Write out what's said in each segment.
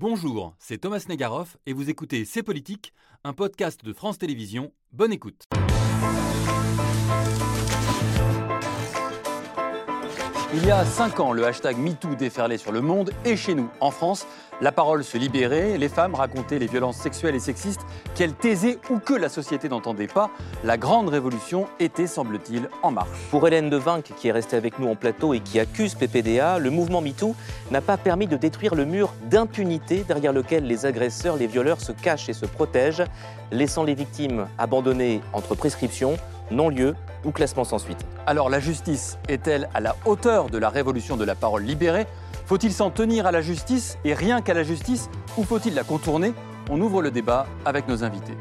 Bonjour, c'est Thomas Negaroff et vous écoutez C'est Politique, un podcast de France Télévisions. Bonne écoute. Il y a 5 ans, le hashtag MeToo déferlait sur le monde et chez nous, en France, la parole se libérait, les femmes racontaient les violences sexuelles et sexistes qu'elles taisaient ou que la société n'entendait pas. La grande révolution était, semble-t-il, en marche. Pour Hélène Devinck, qui est restée avec nous en plateau et qui accuse PPDA, le mouvement MeToo n'a pas permis de détruire le mur d'impunité derrière lequel les agresseurs, les violeurs se cachent et se protègent, laissant les victimes abandonnées entre prescription, non-lieu ou classement sans suite. Alors la justice est-elle à la hauteur de la révolution de la parole libérée Faut-il s'en tenir à la justice et rien qu'à la justice ou faut-il la contourner On ouvre le débat avec nos invités.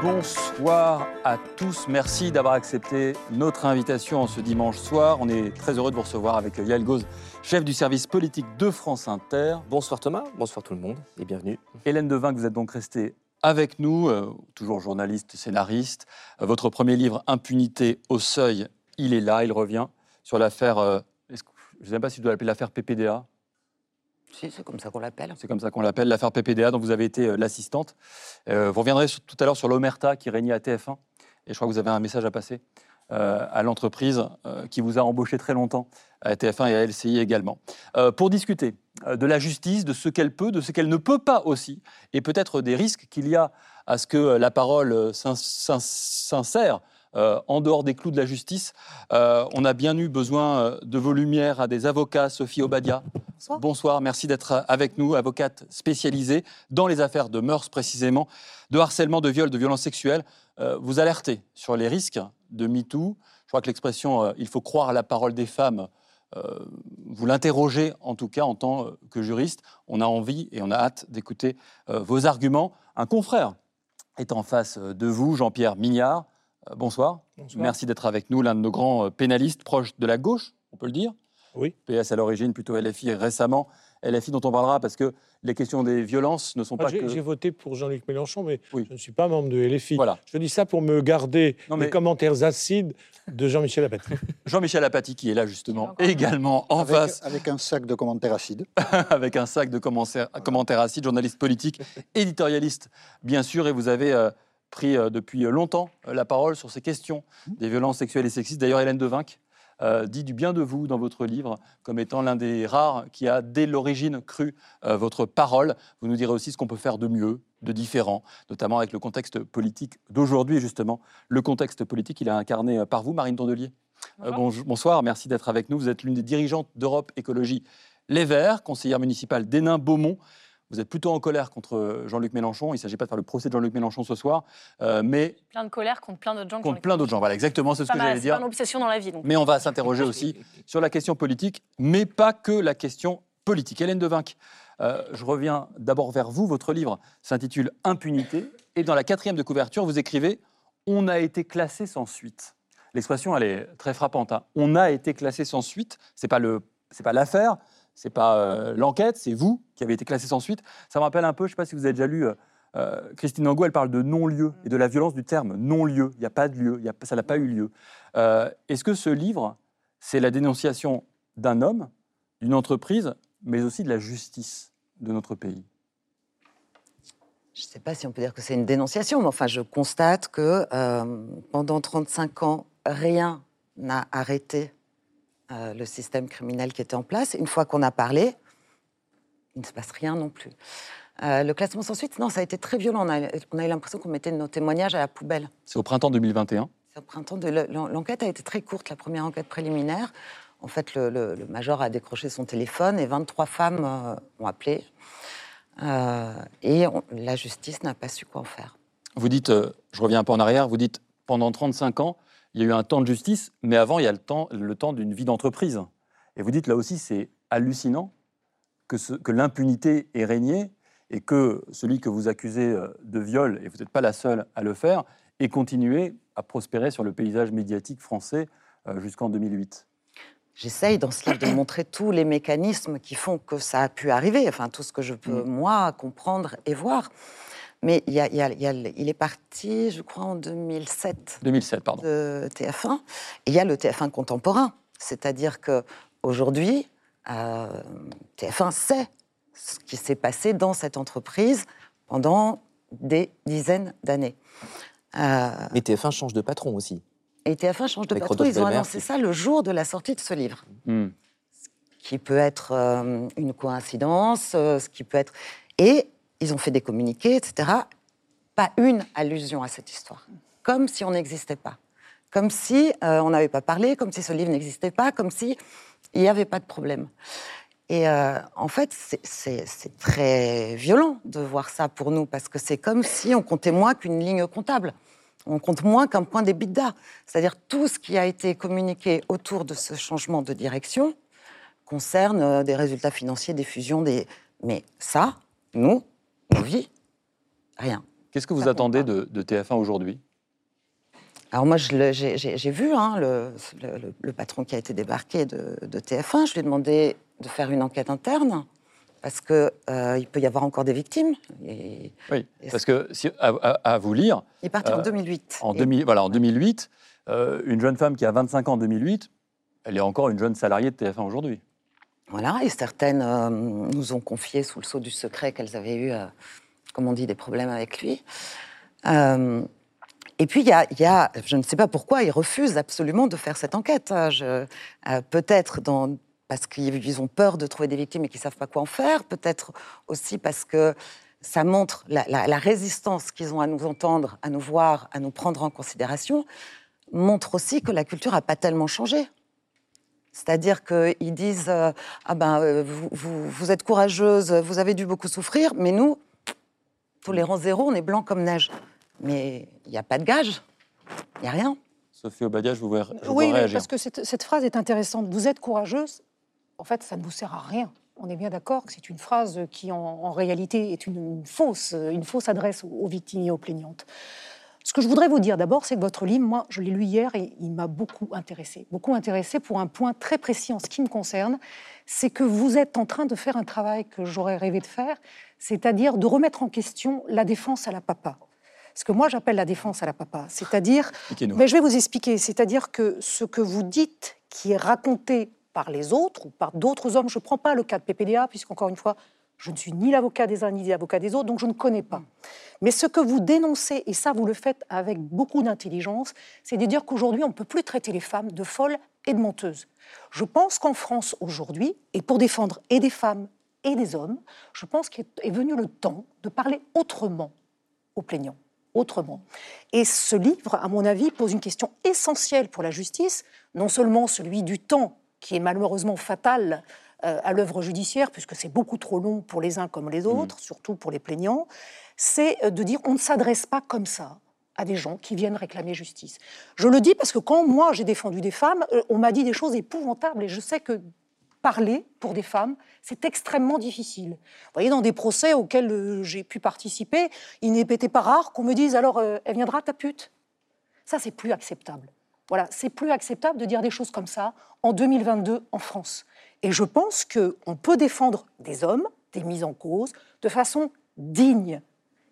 Bonsoir à tous. Merci d'avoir accepté notre invitation en ce dimanche soir. On est très heureux de vous recevoir avec Yael Gauze, chef du service politique de France Inter. Bonsoir Thomas, bonsoir tout le monde et bienvenue. Hélène Devin, vous êtes donc restée avec nous, euh, toujours journaliste, scénariste. Euh, votre premier livre, Impunité au seuil, il est là, il revient sur l'affaire, euh, je ne sais pas si je dois l'appeler l'affaire PPDA. Si, c'est comme ça qu'on l'appelle. C'est comme ça qu'on l'appelle, l'affaire PPDA, dont vous avez été l'assistante. Vous reviendrez sur- tout à l'heure sur l'omerta qui régnait à TF1. Et je crois que vous avez un message à passer euh, à l'entreprise euh, qui vous a embauché très longtemps, à TF1 et à LCI également. Euh, pour discuter de la justice, de ce qu'elle peut, de ce qu'elle ne peut pas aussi, et peut-être des risques qu'il y a à ce que la parole s'in- s'in- s'insère en dehors des clous de la justice. On a bien eu besoin de vos lumières à des avocats, Sophie Obadia, Bonsoir. Bonsoir, merci d'être avec nous, avocate spécialisée dans les affaires de mœurs précisément, de harcèlement, de viol, de violences sexuelles. Euh, vous alertez sur les risques de MeToo. Je crois que l'expression euh, il faut croire à la parole des femmes, euh, vous l'interrogez en tout cas en tant que juriste. On a envie et on a hâte d'écouter euh, vos arguments. Un confrère est en face de vous, Jean-Pierre Mignard. Euh, bonsoir. Merci d'être avec nous, l'un de nos grands pénalistes proches de la gauche, on peut le dire. Oui. PS à l'origine, plutôt LFI récemment. LFI dont on parlera parce que les questions des violences ne sont Moi, pas que... j'ai voté pour Jean-Luc Mélenchon, mais Oui. je ne suis pas membre de LFI. Voilà. Je dis ça pour me garder Non, les commentaires acides de Jean-Michel Apathy. Jean-Michel Apathy qui est là justement, également en avec, face avec un sac de commentaires acides. avec un sac de commentaires, commentaires acides, journaliste politique, éditorialiste bien sûr, et vous avez euh, pris euh, depuis longtemps euh, la parole sur ces questions des violences sexuelles et sexistes. D'ailleurs, Hélène Devinck euh, dit du bien de vous dans votre livre comme étant l'un des rares qui a dès l'origine cru euh, votre parole. Vous nous direz aussi ce qu'on peut faire de mieux, de différent, notamment avec le contexte politique d'aujourd'hui, justement. Le contexte politique, il est incarné euh, par vous, Marine Tondelier. Euh, bonjour- bonsoir, merci d'être avec nous. Vous êtes l'une des dirigeantes d'Europe Écologie Les Verts, conseillère municipale d'Hénin-Beaumont. Vous êtes plutôt en colère contre Jean-Luc Mélenchon. Il ne s'agit pas de faire le procès de Jean-Luc Mélenchon ce soir, euh, mais plein de colère contre plein d'autres gens. contre ont- plein d'autres gens. Voilà, exactement, c'est ce que j'allais C'est pas dire. une obsession dans la vie. Donc. Mais on va s'interroger aussi sur la question politique, mais pas que la question politique. Hélène Devinck, euh, je reviens d'abord vers vous. Votre livre s'intitule Impunité. Et dans la quatrième de couverture, vous écrivez On a été classé sans suite. L'expression, elle est très frappante. hein. On a été classé sans suite. Ce n'est pas le- c'est pas l'affaire, c'est pas euh, l'enquête, c'est vous qui avez été classé sans suite. Ça me rappelle un peu, je ne sais pas si vous avez déjà lu. euh, euh, Christine Angot, elle parle de non-lieu et de la violence du terme non-lieu. Il n'y a pas de lieu, ça n'a pas eu lieu. Est-ce que ce livre, c'est la dénonciation d'un homme, d'une entreprise, mais aussi de la justice de notre pays? Je ne sais pas si on peut dire que c'est une dénonciation, mais enfin, je constate que pendant 35 ans, rien n'a arrêté euh, le système criminel qui était en place. Une fois qu'on a parlé, il ne se passe rien non plus. Euh, le classement sans suite, non, ça a été très violent. On a, on a eu l'impression qu'on mettait nos témoignages à la poubelle. C'est au printemps 2021. C'est au printemps de l'enquête a été très courte, la première enquête préliminaire. En fait, le, le- le major a décroché son téléphone et 23 femmes euh, ont appelé. Et on- la justice n'a pas su quoi en faire. Vous dites, je reviens un peu en arrière, vous dites, pendant 35 ans, il y a eu un temps de justice, mais avant, il y a le temps, le temps d'une vie d'entreprise. Et vous dites, là aussi, c'est hallucinant que, l'impunité ait régné et que celui que vous accusez euh, de viol, et vous n'êtes pas la seule à le faire, ait continué à prospérer sur le paysage médiatique français euh, jusqu'en 2008. J'essaye dans ce livre de montrer tous les mécanismes qui font que ça a pu arriver, enfin tout ce que je peux, moi, comprendre et voir. Mais il, y a- il y a- il y a- il est parti, je crois, en 2007 2007, pardon. de TF1. Et il y a le TF1 contemporain C'est-à-dire que aujourd'hui, euh, TF1 sait ce qui s'est passé dans cette entreprise pendant des dizaines d'années. Euh, Mais TF1 change de patron aussi. et TF1 change de Avec patron. Rodolphe Ils ont annoncé ça le jour de la sortie de ce livre Hmm. qui peut être euh, une coïncidence, euh, ce qui peut être... Et ils ont fait des communiqués, etc. Pas une allusion à cette histoire. Comme si on n'existait pas. Comme si euh, on n'avait pas parlé, comme si ce livre n'existait pas, comme si il n'y avait pas de problème. Et euh, en fait, c'est- très violent de voir ça pour nous, parce que c'est comme si on comptait moins qu'une ligne comptable. On compte moins qu'un point d'EBITDA. C'est-à-dire tout ce qui a été communiqué autour de ce changement de direction concerne euh, des résultats financiers, des fusions, des... Mais ça, nous, on vit rien. Qu'est-ce que vous Ça attendez de, de TF1 aujourd'hui? Alors moi, j'ai vu hein, le, le- le- le patron qui a été débarqué de, de TF1. Je lui ai demandé de faire une enquête interne parce que euh, il peut y avoir encore des victimes. Et Oui, Et parce que si, à, vous lire, il est parti en Euh, 2008. en, Et 2000 voilà, en 2008, euh, une jeune femme qui a 25 ans en 2008, elle est encore une jeune salariée de TF1 aujourd'hui. Voilà, et certaines euh, nous ont confié sous le sceau du secret qu'elles avaient eu, euh, comme on dit, des problèmes avec lui. Euh, et puis, il y, a, je ne sais pas pourquoi, ils refusent absolument de faire cette enquête. hein. Peut-être parce qu'ils ont peur de trouver des victimes et qu'ils ne savent pas quoi en faire, peut-être aussi parce que ça montre la- la résistance qu'ils ont à nous entendre, à nous voir, à nous prendre en considération, montre aussi que la culture n'a pas tellement changé. C'est-à-dire qu'ils disent euh, Ah ben, euh, vous, vous- vous êtes courageuse, vous avez dû beaucoup souffrir, mais nous, tolérance zéro, on est blanc comme neige. Mais il n'y a pas de gage, il n'y a rien. Sophie Obadia, je vous vois, je Oui, vois parce que cette, cette phrase est intéressante. Vous êtes courageuse. En fait, ça ne vous sert à rien. On est bien d'accord que c'est une phrase qui, en, en réalité, est une, une fausse, une fausse adresse aux, aux victimes et aux plaignantes. Ce que je voudrais vous dire d'abord, c'est que votre livre, moi, je l'ai lu hier et il m'a beaucoup intéressé. Beaucoup intéressé pour un point très précis en ce qui me concerne, c'est que vous êtes en train de faire un travail que j'aurais rêvé de faire, c'est-à-dire de remettre en question la défense à la papa. Ce que moi j'appelle la défense à la papa, c'est-à-dire mais je vais vous expliquer. C'est-à-dire que ce que vous dites qui est raconté par les autres ou par d'autres hommes, je ne prends pas le cas de PPDA, puisqu'encore une fois, je ne suis ni l'avocat des uns ni l'avocat des autres, donc je ne connais pas. Mais ce que vous dénoncez, et ça vous le faites avec beaucoup d'intelligence, c'est de dire qu'aujourd'hui, on ne peut plus traiter les femmes de folles et de menteuses. Je pense qu'en France, aujourd'hui, et pour défendre et des femmes et des hommes, je pense qu'il est venu le temps de parler autrement aux plaignants autrement. Et ce livre, à mon avis, pose une question essentielle pour la justice, non seulement celui du temps, qui est malheureusement fatal à l'œuvre judiciaire, puisque c'est beaucoup trop long pour les uns comme les autres, surtout pour les plaignants, c'est euh, de dire on ne s'adresse pas comme ça à des gens qui viennent réclamer justice. Je le dis parce que quand moi j'ai défendu des femmes, euh, on m'a dit des choses épouvantables et je sais que parler pour des femmes, c'est extrêmement difficile. Vous voyez, dans des procès auxquels euh, j'ai pu participer, il n'était pas rare qu'on me dise alors, euh, elle viendra ta pute? Ça, c'est plus acceptable. Voilà, c'est plus acceptable de dire des choses comme ça en 2022 en France. Et je pense qu'on peut défendre des hommes, des mises en cause, de façon digne.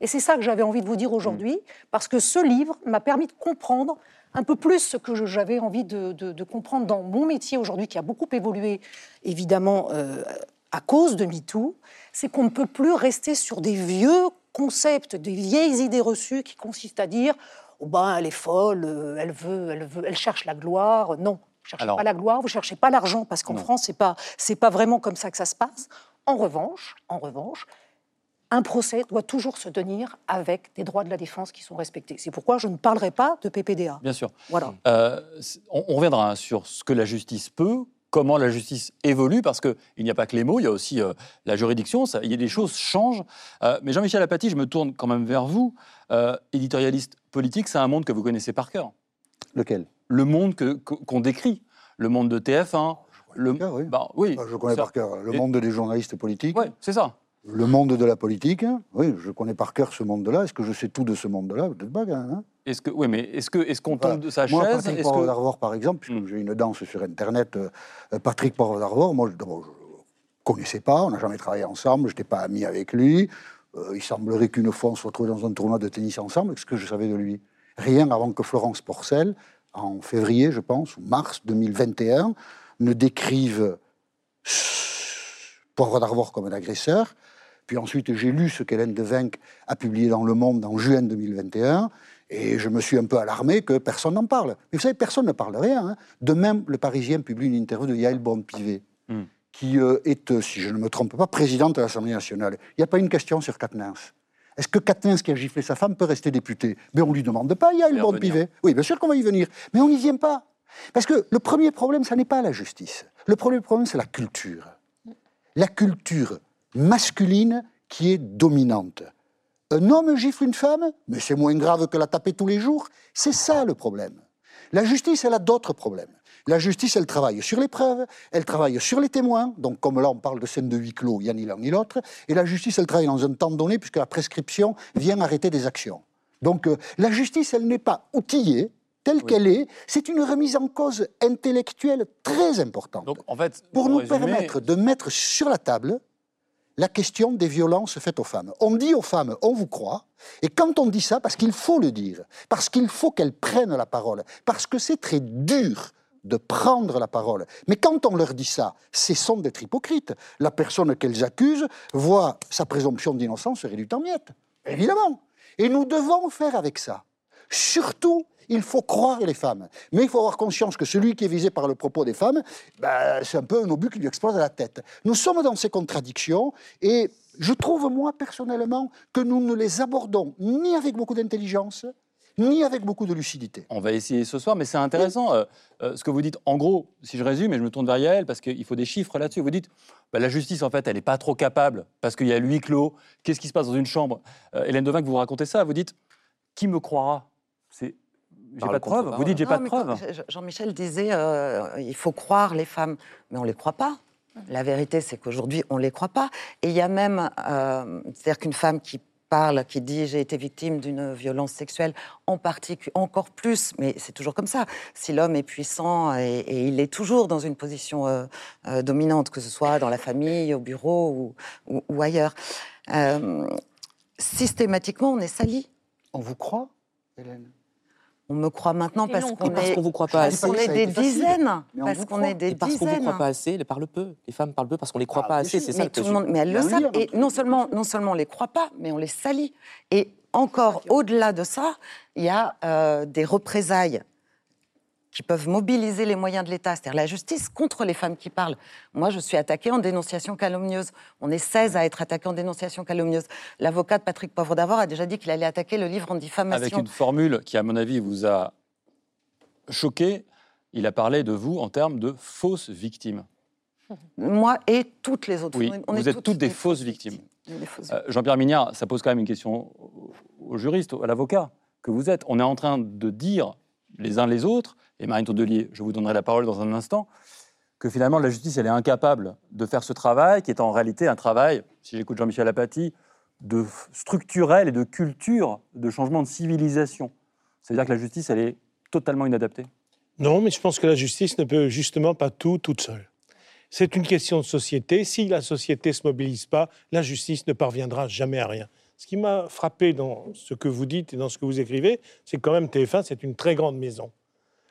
Et c'est ça que j'avais envie de vous dire aujourd'hui, parce que ce livre m'a permis de comprendre un peu plus ce que j'avais envie de, de- de comprendre dans mon métier aujourd'hui, qui a beaucoup évolué, évidemment, euh, à cause de MeToo, c'est qu'on ne peut plus rester sur des vieux concepts, des vieilles idées reçues qui consistent à dire oh ben, elle est folle, euh, elle veut, elle veut, elle cherche la gloire. Non, vous cherchez Alors- pas la gloire, vous cherchez pas l'argent, parce qu'en. France, c'est pas, c'est pas vraiment comme ça que ça se passe. En revanche, en revanche, un procès doit toujours se tenir avec des droits de la défense qui sont respectés. C'est pourquoi je ne parlerai pas de PPDA. Bien sûr. Voilà. Euh, on, on reviendra hein, sur ce que la justice peut, comment la justice évolue, parce qu'il n'y a pas que les mots, il y a aussi euh, la juridiction, ça, il y a des choses changent. Euh, mais Jean-Michel Apathy, je me tourne quand même vers vous. Euh, éditorialiste politique, c'est un monde que vous connaissez par cœur. Lequel? Le monde que- que- qu'on décrit, le monde de TF1. Le, cœur, oui. bah, oui, Je connais par cœur le Et- monde des journalistes politiques, Ouais, c'est ça. le monde de la politique. Oui, je connais par cœur ce monde-là. Est-ce que je sais tout de ce monde-là? Peut-être pas, quand même, hein. Est-ce que, oui, mais est-ce que, est-ce qu'on Voilà. tombe de sa Moi, chaise? Patrick que- Poivre d'Arvor, par exemple, puisque Hmm. j'ai une danse sur Internet, euh, Patrick Poivre d'Arvor, moi, je- ne connaissais pas, on n'a jamais travaillé ensemble, je n'étais pas ami avec lui. Euh, il semblerait qu'une fois, on se retrouvait dans un tournoi de tennis ensemble. Qu'est-ce que je savais de lui? Rien avant que Florence Porcel, en février, je pense, ou mars 2021, ne décrivent Poivre d'Arvor comme un agresseur. Puis ensuite, j'ai lu ce qu'Hélène Devinck a publié dans Le Monde en juin 2021, et je me suis un peu alarmé que personne n'en parle. Mais vous savez, personne ne parle rien. hein. De même, le Parisien publie une interview de Yael Braun-Pivet, Hmm. qui euh, est, euh, si je ne me trompe pas, présidente de l'Assemblée nationale. Il n'y a pas une question sur Katnins. Est-ce que Katnins, qui a giflé sa femme, peut rester député? Mais on ne lui demande pas, va y Braun-Pivet. Oui, bien sûr qu'on va y venir. Mais on n'y vient pas. Parce que le premier problème, ça n'est pas la justice. Le premier problème, c'est la culture. La culture masculine qui est dominante. Un homme gifle une femme, mais c'est moins grave que la taper tous les jours. C'est ça le problème. La justice, elle a d'autres problèmes. La justice, elle travaille sur les preuves, elle travaille sur les témoins. Donc, comme là, on parle de scène de huis clos, il n'y a ni l'un ni l'autre. Et la justice, elle travaille dans un temps donné, puisque la prescription vient arrêter des actions. Donc, euh, la justice, elle n'est pas outillée telle qu'elle est. C'est une remise en cause intellectuelle très importante Donc, en fait, pour nous résumer, permettre de mettre sur la table la question des violences faites aux femmes. On dit aux femmes, on vous croit, et quand on dit ça, parce qu'il faut le dire, parce qu'il faut qu'elles prennent la parole, parce que c'est très dur de prendre la parole. Mais quand on leur dit ça, cessons d'être hypocrites. La personne qu'elles accusent voit sa présomption d'innocence réduite en miettes. Évidemment. Et nous devons faire avec ça. Surtout, il faut croire les femmes. Mais il faut avoir conscience que celui qui est visé par le propos des femmes, ben, c'est un peu un obus qui lui explose à la tête. Nous sommes dans ces contradictions et je trouve, moi, personnellement, que nous ne les abordons ni avec beaucoup d'intelligence, ni avec beaucoup de lucidité. On va essayer ce soir, mais c'est intéressant euh, euh, ce que vous dites. En gros, si je résume, et je me tourne vers Yael, parce qu'il faut des chiffres là-dessus, vous dites bah, la justice, en fait, elle n'est pas trop capable, parce qu'il y a le huis clos. Qu'est-ce qui se passe dans une chambre? Euh, Hélène Devin, que vous racontez ça, vous dites qui me croira? C'est j'ai pas de preuves. Vous dites j'ai pas de preuves. Je- Jean-Michel disait euh, il faut croire les femmes, mais on ne les croit pas. La vérité, c'est qu'aujourd'hui, on ne les croit pas. Et il y a même, euh, c'est-à-dire qu'une femme qui parle, qui dit j'ai été victime d'une violence sexuelle, en particulier, encore plus, mais c'est toujours comme ça. Si l'homme est puissant et, il est toujours dans une position euh, euh, dominante, que ce soit dans la famille, au bureau ou ailleurs, euh, systématiquement, on est sali. On vous croit, Hélène? On me croit maintenant parce qu'on est, vous croit pas parce qu'on est des dizaines, parce qu'on croit. est des Et parce qu'on vous dizaines. croit pas assez, elles parlent peu. Les femmes parlent peu parce qu'on les croit Ah, pas assez. C'est ça tout le monde, mais elles le savent. Et non seulement, non seulement on les croit pas, mais on les salit. Et encore au-delà de ça, il y a euh, des représailles qui peuvent mobiliser les moyens de l'État, c'est-à-dire la justice contre les femmes qui parlent. Moi, je suis attaquée en dénonciation calomnieuse. On est 16 à être attaqués en dénonciation calomnieuse. L'avocat de Patrick Poivre d'Avor a déjà dit qu'il allait attaquer le livre en Avec diffamation. une formule qui, à mon avis, vous a choqué. Il a parlé de vous en termes de fausses victimes. Moi et toutes les autres. Oui, On est vous êtes toutes des fausses victimes. Euh, Jean-Pierre Mignard, ça pose quand même une question au juriste, à l'avocat que vous êtes. On est en train de dire les uns les autres, et Marine Tondelier, je vous donnerai la parole dans un instant, que finalement la justice, elle est incapable de faire ce travail, qui est en réalité un travail, si j'écoute Jean-Michel Apathy, de structurel et de culture, de changement de civilisation. C'est-à-dire que la justice, elle est totalement inadaptée. Non, mais je pense que la justice ne peut justement pas tout toute seule. C'est une question de société. Si la société ne se mobilise pas, la justice ne parviendra jamais à rien. Ce qui m'a frappé dans ce que vous dites et dans ce que vous écrivez, c'est que quand même TF1, c'est une très grande maison.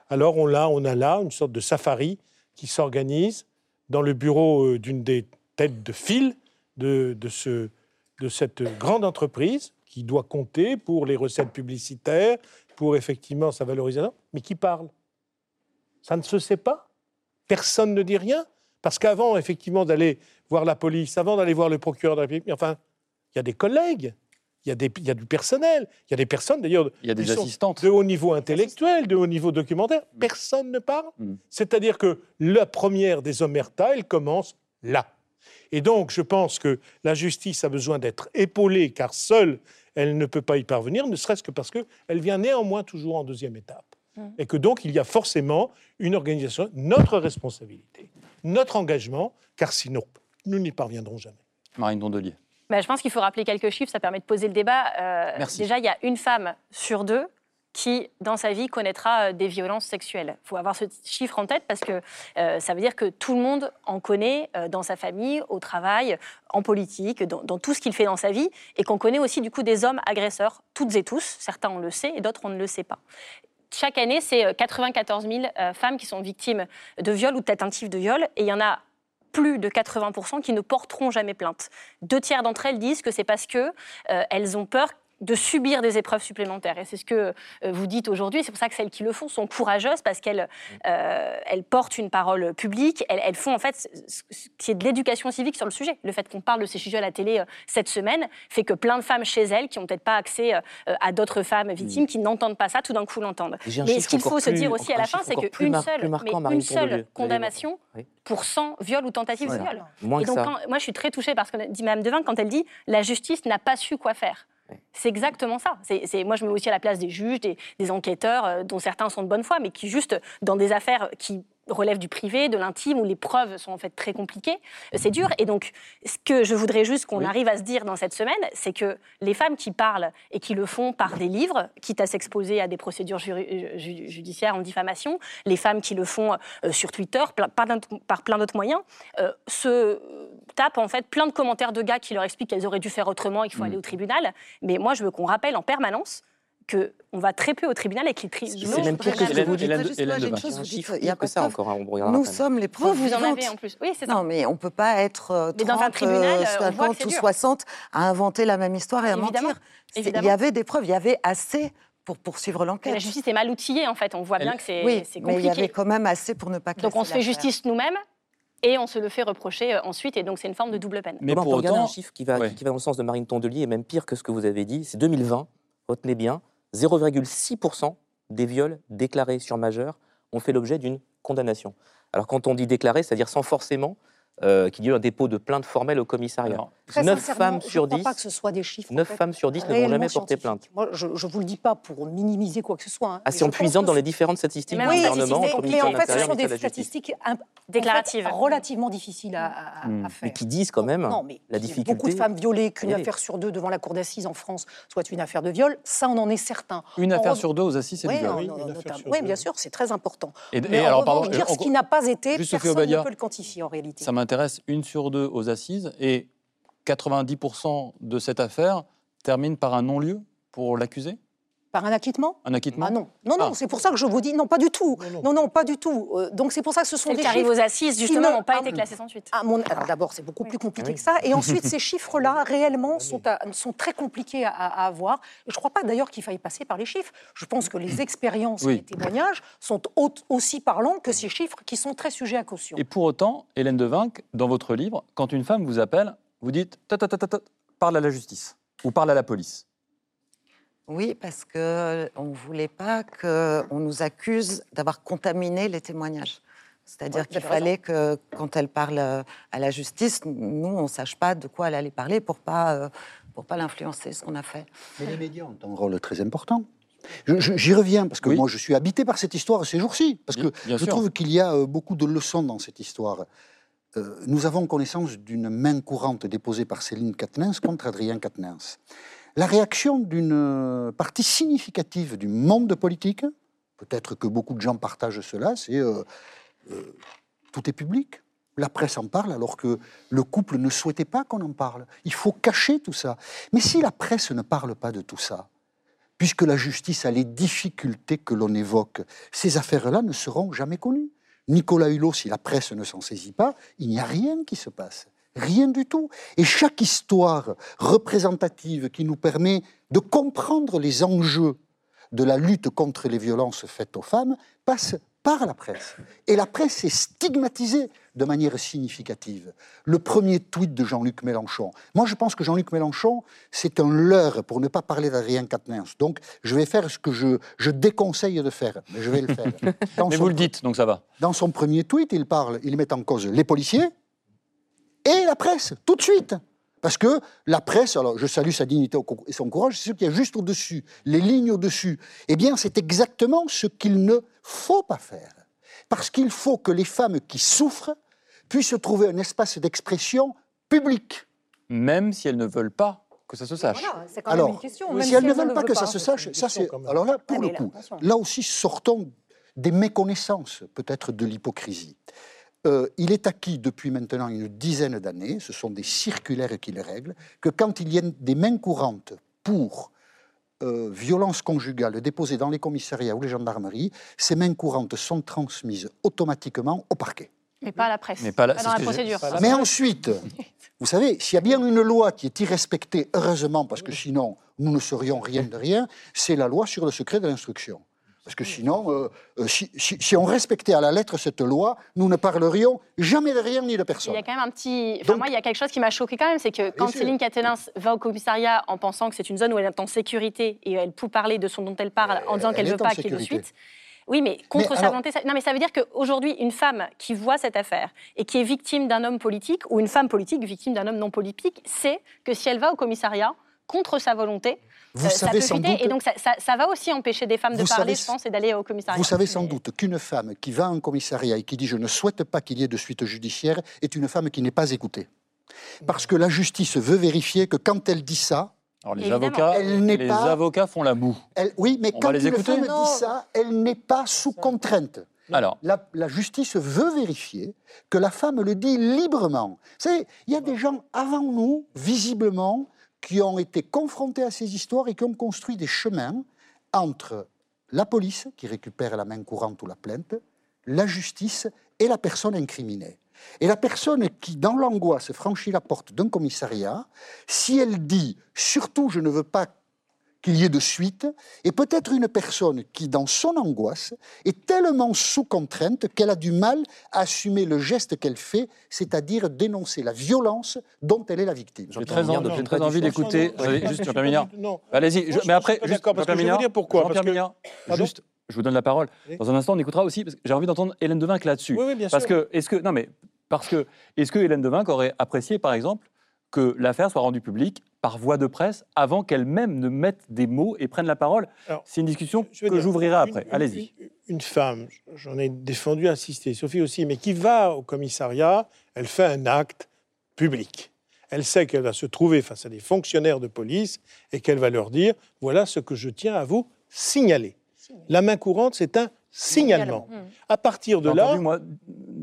Alors on a, on a là une sorte de safari qui s'organise dans le bureau euh, d'une des têtes de file de, de, ce, de cette grande entreprise qui doit compter pour les recettes publicitaires, pour effectivement sa valorisation, mais qui parle. Ça ne se sait pas. Personne ne dit rien. Parce qu'avant, effectivement, d'aller voir la police, avant d'aller voir le procureur de la République, enfin, il y a des collègues, il y a, des, il y a du personnel, il y a des personnes, d'ailleurs, Il y a des assistantes. de haut niveau intellectuel, de haut niveau documentaire. Personne ne parle. Mm. C'est-à-dire que la première des omertas, elle commence là. Et donc, je pense que la justice a besoin d'être épaulée, car seule, elle ne peut pas y parvenir, ne serait-ce que parce qu'elle vient néanmoins toujours en deuxième étape. Et que donc, il y a forcément une organisation, notre responsabilité, notre engagement, car sinon, nous n'y parviendrons jamais. Marine Tondelier. Bah, je pense qu'il faut rappeler quelques chiffres, ça permet de poser le débat. Euh, Merci. Déjà, il y a une femme sur deux qui, dans sa vie, connaîtra euh, des violences sexuelles. Il faut avoir ce chiffre en tête parce que euh, ça veut dire que tout le monde en connaît euh, dans sa famille, au travail, en politique, dans, dans tout ce qu'il fait dans sa vie, et qu'on connaît aussi du coup des hommes agresseurs, toutes et tous. Certains on le sait et d'autres on ne le sait pas. chaque année, c'est euh, 94 000 euh, femmes qui sont victimes de viol ou de tentatives de viol, et il y en a plus de 80% qui ne porteront jamais plainte. Deux tiers d'entre elles disent que c'est parce que euh, elles ont peur de subir des épreuves supplémentaires. Et c'est ce que euh, vous dites aujourd'hui. C'est pour ça que celles qui le font sont courageuses parce qu'elles euh, elles portent une parole publique. Elles, elles font en fait ce ce qui est de l'éducation civique sur le sujet. Le fait qu'on parle de ces sujets à la télé euh, cette semaine fait que plein de femmes chez elles qui n'ont peut-être pas accès euh, à d'autres femmes victimes qui n'entendent pas ça, tout d'un coup l'entendent. Mais ce qu'il faut se dire aussi à la fin, c'est qu'une seule, marquant, mais une seule condamnation Oui. pour 100 viols ou tentatives de viol. Moins Et donc, quand- moi, je suis très touchée parce que dit Mme Devin, quand elle dit la justice n'a pas su quoi faire. C'est exactement ça. Moi, je me mets aussi à la place des juges, des, des enquêteurs, euh, dont certains sont de bonne foi, mais qui, juste dans des affaires qui relèvent du privé, de l'intime, où les preuves sont en fait très compliquées, euh, c'est dur. Et donc, ce que je voudrais juste qu'on Oui. arrive à se dire dans cette semaine, c'est que les femmes qui parlent et qui le font par des livres, quitte à s'exposer à des procédures ju- judiciaires en diffamation, les femmes qui le font euh, sur Twitter, plein- par, plein d'autres moyens, euh, se tapent en fait plein de commentaires de gars qui leur expliquent qu'elles auraient dû faire autrement et qu'il faut Mm. aller au tribunal. Mais moi, je veux qu'on rappelle en permanence qu'on va très peu au tribunal et que les tribunaux. C'est même pire que ce que vous dites. Hélène- Juste, Hélène moi, j'ai une Devin. chose, C'est un vous dites, chiffre il y a que ça encore. hein, on Nous sommes les Vous, preuves vous en avez en plus. Oui, c'est ça. Non, mais on ne peut pas être euh, Mais dans un 30, tribunal, euh, euh, on voit que 50 c'est ou dur. 60 à inventer la même histoire et à Évidemment, mentir. Il y avait des preuves, il y avait assez pour poursuivre l'enquête. la justice est mal outillée, en fait. On voit bien Elle- que c'est Oui, c'est mais il y compliqué. avait quand même assez pour ne pas Donc on se fait justice nous-mêmes et on se le fait reprocher euh, ensuite. Et donc c'est une forme de double peine. Mais Bon, pour on peut regarder autant, un chiffre qui va, ouais. qui va dans le sens de Marine Tondelier, et même pire que ce que vous avez dit, c'est 2020, retenez bien, 0,6% des viols déclarés sur majeurs ont fait l'objet d'une condamnation. Alors quand on dit déclaré, c'est-à-dire sans forcément euh, qu'il y ait eu un dépôt de plainte formelle au commissariat. Alors, Très 9 sincèrement, femmes je sur ne crois 10, pas que ce soit des chiffres. en 9 fait, femmes sur 10 ne vont jamais porter plainte. Moi, je ne vous le dis pas pour minimiser quoi que ce soit. hein, Ah, c'est je en puisant dans les différentes statistiques du les gouvernement, mais, ministère mais en fait, ce sont des statistiques imp- en fait, Déclaratives. relativement difficiles à, à- Hmm. à faire. Mais qui disent quand même non, mais la difficulté. Beaucoup de femmes violées, qu'une affaire sur deux devant la cour d'assises en France soit une affaire de viol, ça, on en est certain. une En affaire sur deux aux assises, c'est Oui, du viol. non, Oui, non, oui, bien sûr, c'est très important. Et, alors, pardon, dire ce qui n'a pas été, personne ne peut le quantifier en réalité. Ça m'intéresse, une sur deux aux assises, et 90% de cette affaire termine par un non-lieu pour l'accusé? Par un acquittement Un acquittement Ah non, non, non, Ah. c'est pour ça que je vous dis, non, pas du tout. Non, non. Non, non, pas du tout. Euh, donc c'est pour ça que ce sont Celles des qui arrivent chiffres aux assises, justement, n'ont pas ah, été classées sans suite. À mon- Alors d'abord, c'est beaucoup plus compliqué Oui. que ça. Et ensuite, ces chiffres-là, réellement, sont, à- sont très compliqués à, à avoir. Et je ne crois pas d'ailleurs qu'il faille passer par les chiffres. Je pense que les expériences Oui. et les témoignages sont au- aussi parlants que ces chiffres qui sont très sujets à caution. Et pour autant, Hélène Devinck, dans votre livre, quand une femme vous appelle, vous dites ta, ta, ta, ta, ta, parle à la justice ou parle à la police. Oui, parce qu'on ne voulait pas qu'on nous accuse d'avoir contaminé les témoignages. C'est-à dire Ouais, vous qu'il raison. fallait que, quand elle parle euh, à la justice, nous, on ne sache pas de quoi elle allait parler pour pas, euh, pour pas l'influencer, ce qu'on a fait. Mais les médias ont un rôle très important. J'y reviens parce que Oui. moi je suis habité par cette histoire ces jours-ci. Parce que Bien- bien je sûr. trouve qu'il y a euh, beaucoup de leçons dans cette histoire. Euh, nous avons connaissance d'une main courante déposée par Céline Quatennens contre Adrien Quatennens. La réaction d'une euh, partie significative du monde politique, peut-être que beaucoup de gens partagent cela, c'est euh, euh, tout est public. La presse en parle alors que le couple ne souhaitait pas qu'on en parle. Il faut cacher tout ça. Mais si la presse ne parle pas de tout ça, puisque la justice a les difficultés que l'on évoque, ces affaires-là ne seront jamais connues. Nicolas Hulot, si la presse ne s'en saisit pas, il n'y a rien qui se passe. Rien du tout. Et chaque histoire représentative qui nous permet de comprendre les enjeux de la lutte contre les violences faites aux femmes passe par la presse. Et la presse est stigmatisée de manière significative. Le premier tweet de Jean-Luc Mélenchon. Moi, je pense que Jean-Luc Mélenchon, c'est un leurre pour ne pas parler d'Adrien Quatennens. Donc, je vais faire ce que je, je déconseille de faire. Mais je vais le faire. Dans Mais vous le dites, donc ça va. dans son premier tweet, il parle, il met en cause les policiers et la presse, tout de suite. Parce que la presse, alors je salue sa dignité et son courage, c'est ce qu'il y a juste au-dessus, les lignes au-dessus. Eh bien, c'est exactement ce qu'il ne faut pas faire. Parce qu'il faut que les femmes qui souffrent puissent trouver un espace d'expression public. Même si elles ne veulent pas que ça se sache. Voilà, c'est quand Alors, même une question. si elles ne le veulent pas que ça se sache, une ça c'est. Alors là, pour Ah, le mais là, coup, là aussi sortons des méconnaissances, peut-être de l'hypocrisie. Euh, il est acquis depuis maintenant une dizaine d'années, ce sont des circulaires qui le règlent, que quand il y a des mains courantes pour euh, violence conjugale déposée dans les commissariats ou les gendarmeries, ces mains courantes sont transmises automatiquement au parquet. Mais pas à la presse. Mais pas la- dans la procédure. pas la- Mais ensuite, vous savez, s'il y a bien une loi qui est irrespectée, heureusement, parce que sinon nous ne serions rien de rien, c'est la loi sur le secret de l'instruction. Parce que sinon, euh, euh, si, si- si on respectait à la lettre cette loi, nous ne parlerions jamais de rien ni de Il personne. y a quand même un petit. Enfin, Donc- moi, il y a quelque chose qui m'a choqué quand même, c'est que quand. Céline Catelin va au commissariat en pensant que c'est une zone où elle est en sécurité et elle peut parler de ce dont elle parle en disant elle qu'elle est veut pas qu'il y ait de suite. Oui, mais contre Mais sa alors- volonté. ça- Non, mais ça veut dire qu'aujourd'hui, une femme qui voit cette affaire et qui est victime d'un homme politique, ou une femme politique victime d'un homme non politique, sait que si elle va au commissariat, contre sa volonté, Vous euh, ça savez peut sans doute- Et donc, ça, ça- ça va aussi empêcher des femmes de parler, savez- je pense, et d'aller au commissariat. Vous savez sans Mais- doute qu'une femme qui va en commissariat et qui dit je ne souhaite pas qu'il y ait de suite judiciaire est une femme qui n'est pas écoutée. Parce que la justice veut vérifier que quand elle dit ça, Alors, les Évidemment. avocats, Elle n'est les pas- avocats font la moue. elle, oui, mais On quand les une écouter femme Non. dit ça, elle n'est pas sous contrainte. Alors, La, la justice veut vérifier que la femme le dit librement. Vous savez, il y a des gens avant nous, visiblement, qui ont été confrontés à ces histoires et qui ont construit des chemins entre la police, qui récupère la main courante ou la plainte, la justice et la personne incriminée. Et la personne qui, dans l'angoisse, franchit la porte d'un commissariat, si elle dit surtout je ne veux pas qu'il y ait de suite, et peut-être une personne qui, dans son angoisse, est tellement sous contrainte qu'elle a du mal à assumer le geste qu'elle fait, c'est-à-dire dénoncer la violence dont elle est la victime. j'ai très, envie- j'ai très d'écouter. Juste je Jean-Pierre. Allez-y, mais après, juste Jean-Pierre je vais vous Mignard, dire pourquoi, Jean-Pierre parce que- Mignard, Pardon juste, je vous donne la parole. Oui. Dans un instant, on écoutera aussi, parce que j'ai envie d'entendre Hélène Devinck là-dessus. Oui, oui, bien Parce sûr. que, est-ce que, non mais, parce que, est-ce que Hélène Devinck aurait apprécié, par exemple, que l'affaire soit rendue publique par voie de presse avant qu'elle-même ne mette des mots et prenne la parole C'est une discussion Je que j'ouvrirai après. une- Allez-y. Une, une femme, j'en ai défendu, assisté, Sophie aussi, mais qui va au commissariat, elle fait un acte public. Elle sait qu'elle va se trouver face à des fonctionnaires de police et qu'elle va leur dire voilà ce que je tiens à vous signaler. La main courante, c'est un signalement. Signalement. À partir de là, entendu, moi,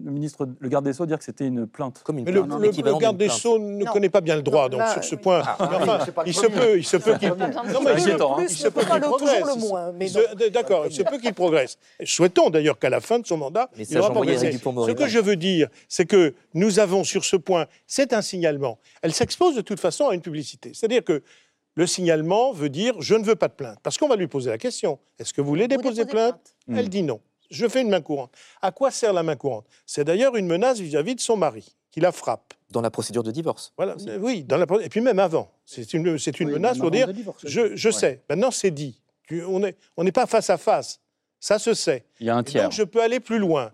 le ministre, le garde des Sceaux dire que c'était une plainte. Comme une mais le, plainte, le- le garde des plainte. Sceaux ne Non. connaît pas bien le droit, donc là, sur ce oui. point, Ah, enfin, le il se peut, il se peut qu'il non, mais il se- hein. il se ne peut qu'il progresse. D'accord, il se peut qu'il progresse. Souhaitons d'ailleurs qu'à la fin de son mandat, il aura progressé. Ce que je veux dire, c'est que nous avons sur ce point, c'est un signalement. Elle s'expose de toute façon à une publicité. C'est-à-dire que le signalement veut dire je ne veux pas de plainte. Parce qu'on va lui poser la question est-ce que vous voulez déposer plainte plainte? Elle dit non. Je fais une main courante. À quoi sert la main courante? C'est d'ailleurs une menace vis-à-vis de son mari, qui la frappe. Dans la procédure de divorce. Voilà, oui, dans la, et puis même avant. C'est une, c'est une Oui, menace pour dire je, je Ouais. sais. Maintenant, c'est dit. Tu- on n'est on n'est pas face à face. Ça se sait. Il y a un Et tiers. donc, je peux aller plus loin.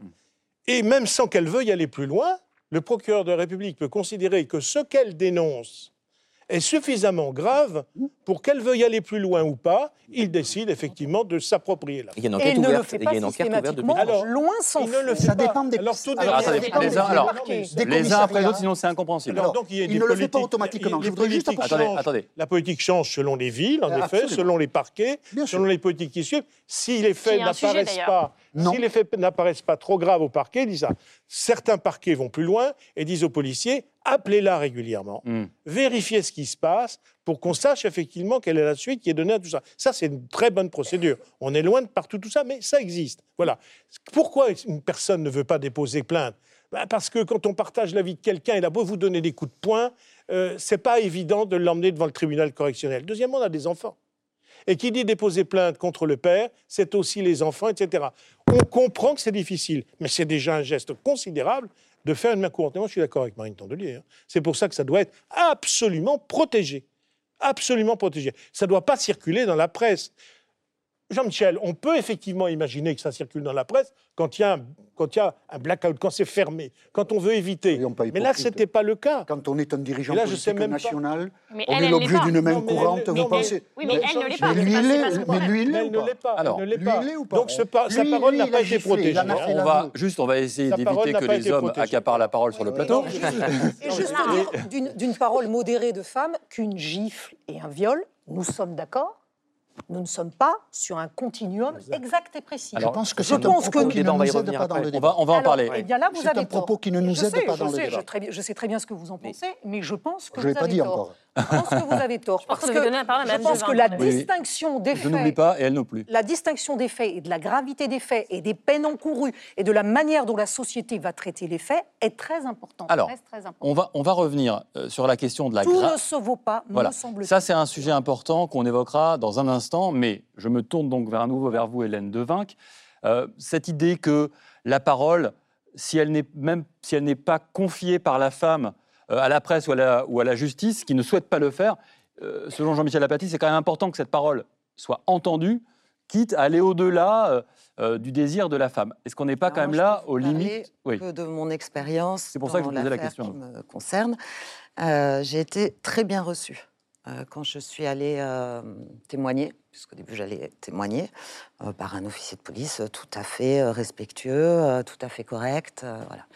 Et même sans qu'elle veuille aller plus loin, le procureur de la République peut considérer que ce qu'elle dénonce est suffisamment grave pour qu'elle veuille aller plus loin ou pas. Il décide effectivement de s'approprier la Il y a une Et enquête il ne le ouverte. fait Il y pas a une enquête ouverte depuis. Alors, loin s'en Il ne le faut. fait Ça pas. dépend des- Alors, tout Alors, attendez, dépend les des uns, alors, les uns après les autres, sinon c'est incompréhensible. Alors, donc, il y a il des ne le fait pas automatiquement. Je voudrais juste Attendez, attendez. La politique change selon les villes, en Ah, effet, selon les parquets, selon les politiques qui suivent. Si les faits n'apparaissent pas, Non. si les faits n'apparaissent pas trop graves au parquet, disent ça. Certains parquets vont plus loin et disent aux policiers appelez-la régulièrement, Hmm. vérifiez ce qui se passe pour qu'on sache effectivement quelle est la suite qui est donnée à tout ça. Ça, c'est une très bonne procédure. On est loin de partout tout ça, mais ça existe. Voilà. Pourquoi une personne ne veut pas déposer plainte? Ben, Parce que quand on partage la vie de quelqu'un, il a beau vous donner des coups de poing, euh, c'est pas évident de l'emmener devant le tribunal correctionnel. Deuxièmement, on a des enfants. Et qui dit déposer plainte contre le père, c'est aussi les enfants, etc. On comprend que c'est difficile, mais c'est déjà un geste considérable de faire une main courante. Et moi, je suis d'accord avec Marine Tondelier. hein. C'est pour ça que ça doit être absolument protégé. Absolument protégé. Ça ne doit pas circuler dans la presse. Jean-Michel, on peut effectivement imaginer que ça circule dans la presse quand il y a un, quand il y a un blackout, quand c'est fermé, quand on veut éviter. Mais là, ce n'était pas le cas. Quand on est un dirigeant je sais politique même national, Mais on elle, est l'objet l'est d'une main Non, mais elle- courante, non, vous mais- pensez Oui, mais elle ne l'est pas. Mais lui, il pas- est- c'est pas son mais problème. lui, il Mais est elle ou ne pas l'est pas. Alors, elle ne l'est lui, pas. il ou pas? Donc ce sa parole n'a pas été protégée. On va juste, on va essayer d'éviter que les hommes accaparent la parole sur le plateau. Et juste dire d'une parole modérée de femme qu'une gifle et un viol, nous sommes d'accord, nous ne sommes pas sur un continuum exact, et précis. je pense que je c'est un pense propos que- qui ne on va y nous aide pas dans après. le On débat. va, on va en parler. Eh bien là, vous C'est avez un propos tort. qui ne nous je aide sais, pas dans le débat. Je, très bien- je sais très bien ce que vous en pensez, mais je pense que Je ne vous l'ai pas avez dit tort. encore. Je pense que vous avez tort. parce je pense que la distinction des Je n'oublie faits pas et elle non plus. la distinction des faits et de la gravité des faits et des peines encourues et de la manière dont la société va traiter les faits est très importante. Alors, reste très importante. On va, on va revenir euh, sur la question de la Tout gra- ne se vaut pas, Voilà. me semble-t-il. Ça, c'est un sujet important qu'on évoquera dans un instant, mais je me tourne donc vers à nouveau vers vous, Hélène Devinck. Euh, cette idée que la parole, si elle n'est même si elle n'est pas confiée par la femme euh, à la presse ou à la, ou à la justice, qui ne souhaite pas le faire, euh, selon Jean-Michel Apathy, c'est quand même important que cette parole soit entendue, quitte à aller au-delà du désir de la femme. Est-ce qu'on n'est pas Alors, quand même là aux limites Oui. de mon expérience C'est pour ça que je vous posais la question. qui me concerne. J'ai été très bien reçue quand je suis allée euh, témoigner, puisqu'au début j'allais témoigner, euh, par un officier de police euh, tout à fait euh, respectueux, euh, tout à fait correct. euh, voilà.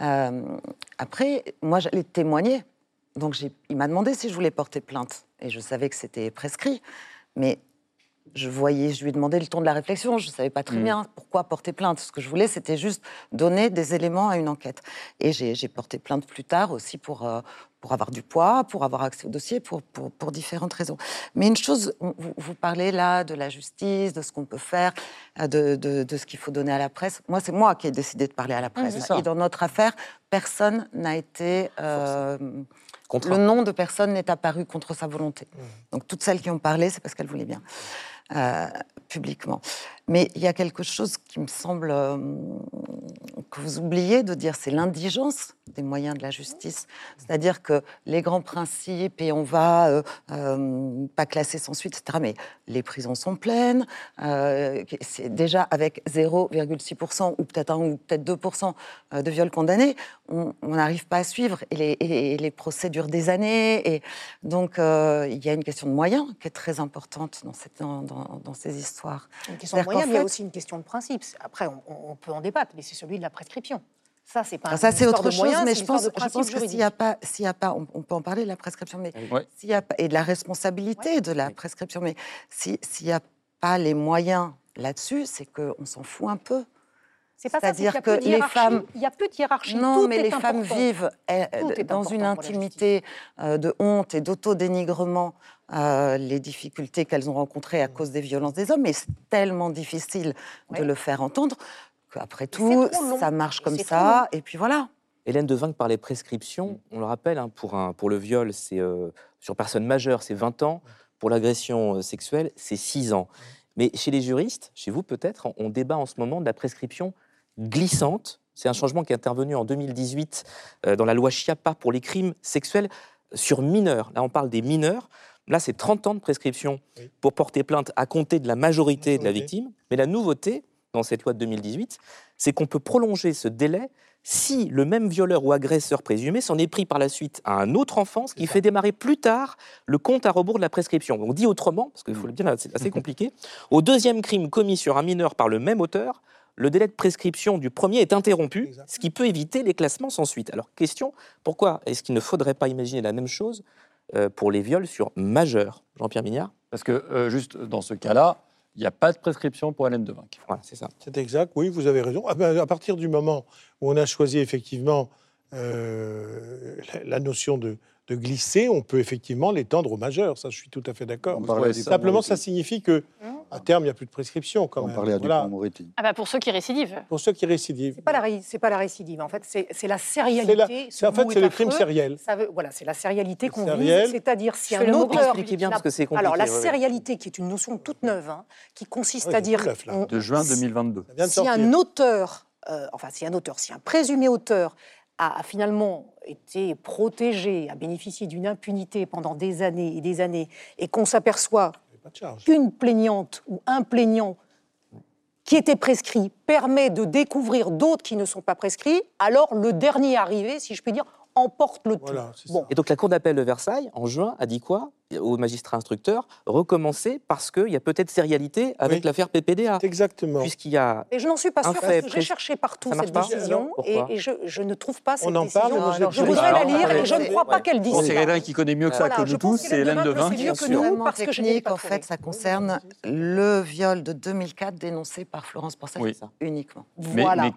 Euh, après, moi j'allais témoigner, donc il m'a demandé si je voulais porter plainte, et je savais que c'était prescrit, mais je voyais, je lui ai demandé le ton de la réflexion. Je ne savais pas très Mm. bien pourquoi porter plainte. Ce que je voulais, c'était juste donner des éléments à une enquête. Et j'ai j'ai porté plainte plus tard aussi pour, euh, pour avoir du poids, pour avoir accès au dossier, pour, pour, pour différentes raisons. Mais une chose, on- vous, vous parlez là de la justice, de ce qu'on peut faire, euh, de, de, de ce qu'il faut donner à la presse. Moi, c'est moi qui ai décidé de parler à la presse. Et dans notre affaire, personne n'a été... euh, le nom de personne n'est apparu contre sa volonté. Donc toutes celles qui ont parlé, c'est parce qu'elles voulaient bien, euh, publiquement. Mais il y a quelque chose qui me semble euh, que vous oubliez de dire, c'est l'indigence des moyens de la justice. C'est-à-dire que les grands principes, et on va euh, euh, pas classer sans suite, etc. Mais les prisons sont pleines. c'est déjà avec 0,6% ou peut-être 1 ou peut-être 2% euh, de viols condamnés, on n'arrive pas à suivre et les, et- et les procès durent des années. Et donc il y a une question de moyens qui est très importante dans, cette, dans, dans- dans ces histoires. Une question de C'est-à-dire il y a aussi une question de principe. Après, on, on- on peut en débattre, mais c'est celui de la prescription. Ça, c'est pas ça, c'est autre de chose, moyens, mais je pense, je pense que s'il n'y a pas, s'il y a pas, on, on peut en parler de la prescription, mais s'il y a pas, et de la responsabilité de la prescription, mais si- s'il n'y a pas les moyens là-dessus, c'est qu'on s'en fout un peu. C'est-à-dire que les femmes- Il y a peu de hiérarchie. Non, Tout mais est les femmes vivent euh, Tout est dans une intimité euh, de honte et d'autodénigrement euh, les difficultés qu'elles ont rencontrées à cause des violences des hommes, mais c'est tellement difficile de le faire entendre qu'après tout, ça marche comme ça, et puis voilà. Hélène Devinck parlait prescription. On le rappelle, hein, pour, un, pour le viol, c'est euh, sur personne majeure, c'est 20 ans. Pour l'agression euh, sexuelle, c'est 6 ans. Mais chez les juristes, chez vous peut-être, on- on débat en ce moment de la prescription glissante. C'est un changement qui est intervenu en 2018 euh, dans la loi Chiappa pour les crimes sexuels sur mineurs. Là, on parle des mineurs. Là, c'est 30 ans de prescription Oui. pour porter plainte à compter de la majorité de la victime. Mais la nouveauté dans cette loi de 2018, c'est qu'on peut prolonger ce délai si le même violeur ou agresseur présumé s'en est pris par la suite à un autre enfant, ce qui fait démarrer plus tard le compte à rebours de la prescription. On dit autrement, parce qu'il faut le dire, c'est assez compliqué, au deuxième crime commis sur un mineur par le même auteur, le délai de prescription du premier est interrompu, ce qui peut éviter les classements sans suite. Alors, question, pourquoi est-ce qu'il ne faudrait pas imaginer la même chose euh, pour les viols sur majeurs Jean-Pierre Mignard? Parce que euh, juste dans ce cas-là, il n'y a pas de prescription pour Hélène Devinck. Voilà, c'est ça. C'est exact, oui, vous avez raison. Ah ben, à partir du moment où on a choisi effectivement euh, la notion de, de glisser, on peut effectivement l'étendre aux majeurs. Ça, je suis tout à fait d'accord. Simplement, ça signifie que à terme, il n'y a plus de prescription quand On même. parlait à Voilà. Dupont-Moretti. Ah bah pour ceux qui récidivent. Pour ceux qui récidivent. C'est pas la ré- pas la récidive. En fait, c'est la sérialité. la- ce c'est- en fait, c'est est le crime sériel. Ça veut, voilà, c'est la sérialité qu'on vise. C'est-à-dire si un auteur. Expliquez bien parce que c'est compliqué. Alors la ouais, sérialité, qui est une notion toute neuve, hein, qui consiste Ouais, à dire tout neuf, là. on- De juin 2022. Ça vient de si un auteur, euh, enfin si un auteur, si un présumé auteur a, finalement été protégé, a bénéficié d'une impunité pendant des années et des années, et qu'on s'aperçoit qu'une plaignante ou un plaignant qui était prescrit permet de découvrir d'autres qui ne sont pas prescrits, alors le dernier arrivé, si je puis dire, emporte le tout. Voilà, Bon. Et donc la Cour d'appel de Versailles, en juin, a dit quoi aux magistrats instructeurs Recommencer parce qu'il y a peut-être sérialité avec Oui. l'affaire PPDA. Exactement. Puisqu'il y a Et je n'en suis pas sûre parce que j'ai cherché partout cette pas décision et, et je, je ne trouve pas cette On en décision. parle, êtes je voudrais la lire et je ne crois pas ouais. qu'elle dise Bon, c'est quelqu'un qui connaît mieux que ça Voilà, que je nous tous, c'est est Hélène devin, c'est qui mieux que nous. Parce que je pas en fait, ça concerne le viol de 2004 dénoncé par Florence Porcel uniquement. Voilà,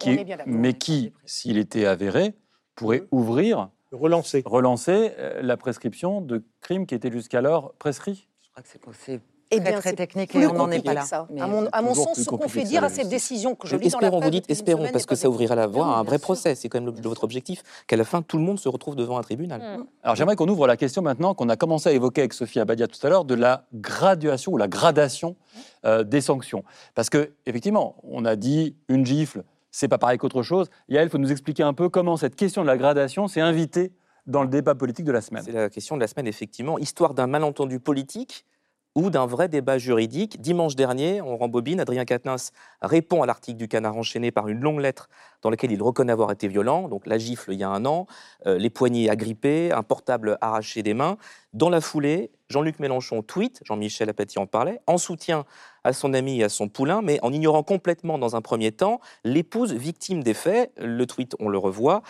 mais qui, s'il était avéré, pourrait ouvrir, Relancer. relancer euh, la prescription de crimes qui étaient jusqu'alors prescrits. Je crois que c'est- c'est Eh très bien, très technique et on n'en est pas là. que ça. Mais À mon, à mon toujours sens, ce qu'on fait dire à cette décision que je lis dans la espérons, vous dites, espérons, semaine parce que ça ouvrira la voie à un vrai sûr. procès. C'est quand même le- votre objectif, qu'à la fin, tout le monde se retrouve devant un tribunal. Mm. Alors j'aimerais qu'on ouvre la question maintenant qu'on a commencé à évoquer avec Sophie Abadia tout à l'heure de la graduation ou la gradation euh, des sanctions. Parce que effectivement, on a dit une gifle, c'est pas pareil qu'autre chose. Yael, il faut nous expliquer un peu comment cette question de la gradation s'est invitée dans le débat politique de la semaine. C'est la question de la semaine, effectivement. Histoire d'un malentendu politique ou d'un vrai débat juridique. Dimanche dernier, on rembobine, Adrien Quatennens répond à l'article du Canard enchaîné par une longue lettre dans laquelle il reconnaît avoir été violent, donc la gifle il y a un an, euh, les poignets agrippés, un portable arraché des mains. Dans la foulée, Jean-Luc Mélenchon tweet, Jean-Michel Apathy en parlait, en soutien à son ami et à son poulain, mais en ignorant complètement dans un premier temps l'épouse victime des faits. Le tweet, on le revoit.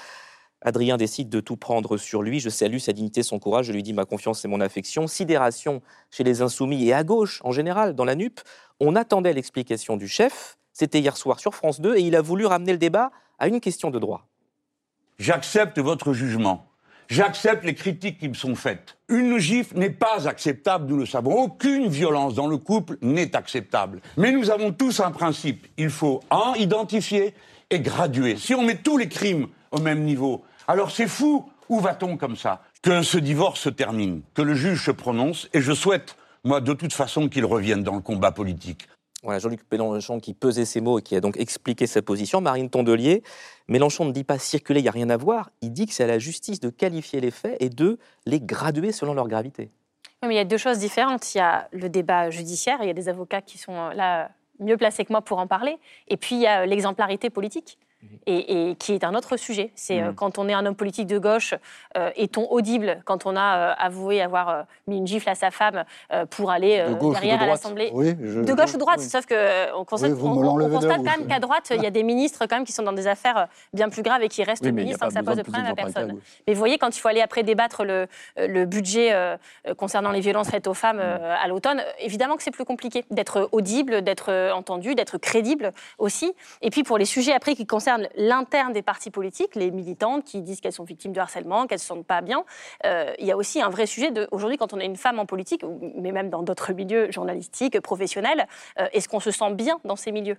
Adrien décide de tout prendre sur lui. Je salue sa dignité, son courage. Je lui dis ma confiance et mon affection. Sidération chez les insoumis et à gauche en général, dans la NUP. On attendait l'explication du chef. C'était hier soir sur France 2 et il a voulu ramener le débat à une question de droit. J'accepte votre jugement. J'accepte les critiques qui me sont faites. Une gifle n'est pas acceptable, nous le savons. Aucune violence dans le couple n'est acceptable. Mais nous avons tous un principe. Il faut, un, identifier et graduer. Si on met tous les crimes au même niveau, alors c'est fou. Où va-t-on comme ça? Que ce divorce se termine, que le juge se prononce, et je souhaite, moi, de toute façon, qu'il revienne dans le combat politique. Voilà, Jean-Luc Mélenchon qui pesait ses mots et qui a donc expliqué sa position. Marine Tondelier, Mélenchon ne dit pas circuler, il n'y a rien à voir. Il dit que c'est à la justice de qualifier les faits et de les graduer selon leur gravité. Oui, mais il y a deux choses différentes. Il y a le débat judiciaire, il y a des avocats qui sont euh, là mieux placés que moi pour en parler. Et puis il y a euh, l'exemplarité politique. Et, et qui est un autre sujet. C'est euh, Mhm. quand on est un homme politique de gauche, euh, est-on audible quand on a euh, avoué avoir euh, mis une gifle à sa femme pour aller De gauche ou de derrière à l'Assemblée? Oui, je- de gauche ou de droite, oui. sauf que euh, on constate, Oui, on- constate quand même qu'à droite, il y a des ministres quand même qui sont dans des affaires bien plus graves et qui restent ministres sans que ça pose de problème à personne. Mais vous voyez, quand il faut aller après débattre le, le budget concernant les violences faites aux femmes euh, à l'automne, évidemment que c'est plus compliqué d'être audible, d'être entendu, d'être crédible aussi. Et puis pour les sujets après qui concernent l'interne des partis politiques, les militantes qui disent qu'elles sont victimes de harcèlement, qu'elles ne se sentent pas bien, euh, il y a aussi un vrai sujet de aujourd'hui quand on est une femme en politique, mais même dans d'autres milieux journalistiques, professionnels, euh, est-ce qu'on se sent bien dans ces milieux?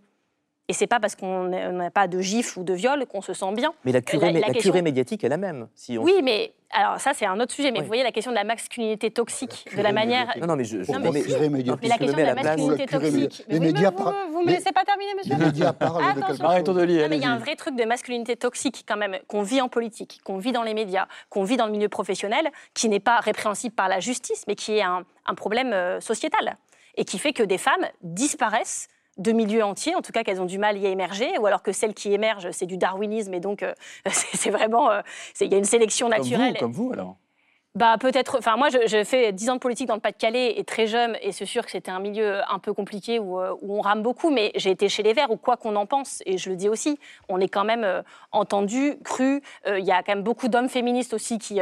Et c'est pas parce qu'on n'a pas de gifle ou de viol qu'on se sent bien. Mais la curée, La- la la question- curée médiatique est la même. Si on... Oui, mais alors ça c'est un autre sujet. Mais Oui. vous voyez la question de la masculinité toxique, de la manière. Non, non, mais je, je- Non, mais- mais- curé médiatique Mais la je me question de la masculinité toxique. les médias vous, me laissez pas terminer, monsieur. Les médias parlent de chose. Tondelier, Non, mais il y a un vrai truc de masculinité toxique quand même qu'on vit en politique, qu'on vit dans les médias, qu'on vit dans le milieu professionnel, qui n'est pas répréhensible par la justice, mais qui est un, un problème euh, sociétal et qui fait que des femmes disparaissent de milieux entiers, en tout cas qu'elles ont du mal à y émerger, ou alors que celles qui émergent, c'est du darwinisme et donc euh, c'est vraiment, euh, il y a une sélection Comme naturelle. vous, comme vous alors. Bah peut-être. Enfin moi, je, je fais 10 ans de politique dans le Pas-de-Calais et très jeune, et c'est sûr que c'était un milieu un peu compliqué où, euh, où on rame beaucoup. Mais j'ai été chez les Verts où quoi qu'on en pense, et je le dis aussi, on est quand même euh, entendu, cru. Il y a quand même beaucoup d'hommes féministes aussi qui.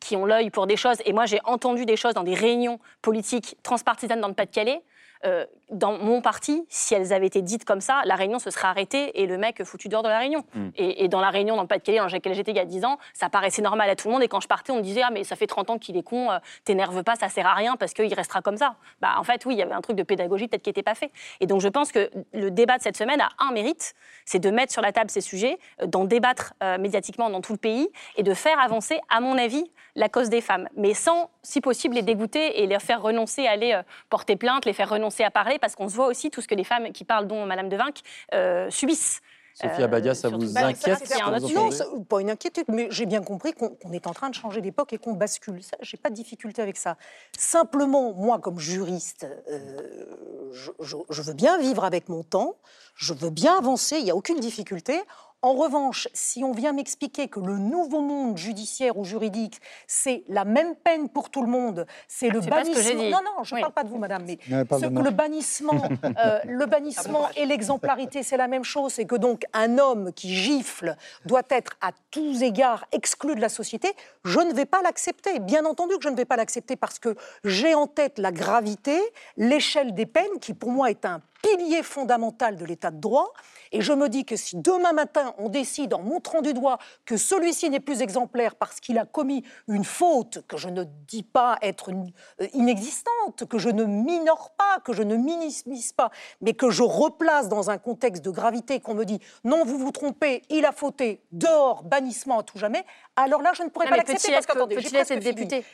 qui ont l'œil pour des choses. Et moi, j'ai entendu des choses dans des réunions politiques transpartisanes dans le Pas-de-Calais. Euh, dans mon parti, si elles avaient été dites comme ça, la réunion se serait arrêtée et le mec foutu dehors de la réunion. Mm. Et, et dans la réunion dans le Pas-de-Calais dans laquelle j'étais il y a 10 ans, ça paraissait normal à tout le monde. Et quand je partais, on me disait Ah, mais ça fait 30 ans qu'il est con, euh, t'énerve pas, ça sert à rien parce qu'il restera comme ça. Bah, en fait, oui, il y avait un truc de pédagogie peut-être qui n'était pas fait. Et donc, je pense que le débat de cette semaine a un mérite c'est de mettre sur la table ces sujets, euh, d'en débattre euh, médiatiquement dans tout le pays et de faire avancer, à mon avis, la cause des femmes. Mais sans, si possible, les dégoûter et les faire renoncer à aller euh, porter plainte, les faire renoncer à parler, parce qu'on se voit aussi tout ce que les femmes qui parlent, dont Madame Devinck, euh, subissent. Sophie Euh, Abadia, ça surtout- vous Bah, inquiète un autre sujet. Non, ça- pas une inquiétude, mais j'ai bien compris qu'on est en train de changer d'époque et qu'on bascule. Ça, J'ai pas de difficulté avec ça. Simplement, moi, comme juriste, euh, je, je- je veux bien vivre avec mon temps, je veux bien avancer, il n'y a aucune difficulté. En revanche, si on vient m'expliquer que le nouveau monde judiciaire ou juridique, c'est la même peine pour tout le monde, c'est le ce bannissement. Non, non, je ne Oui. parle pas de vous, madame, mais Non, ce que le bannissement, euh, le bannissement et l'exemplarité, c'est la même chose. C'est que donc un homme qui gifle doit être à tous égards exclu de la société. Je ne vais pas l'accepter. Bien entendu que je ne vais pas l'accepter parce que j'ai en tête la gravité, l'échelle des peines, qui pour moi est un pilier fondamental de l'état de droit. Et je me dis que si demain matin on décide en montrant du doigt que celui-ci n'est plus exemplaire parce qu'il a commis une faute que je ne dis pas être euh, inexistante, que je ne minore pas, que je ne minimise pas, mais que je replace dans un contexte de gravité, qu'on me dit non, vous vous trompez, il a fauté, dehors, bannissement à tout jamais, alors là je ne pourrais Non, pas l'accepter parce être, qu'attendez, j'ai peut-il être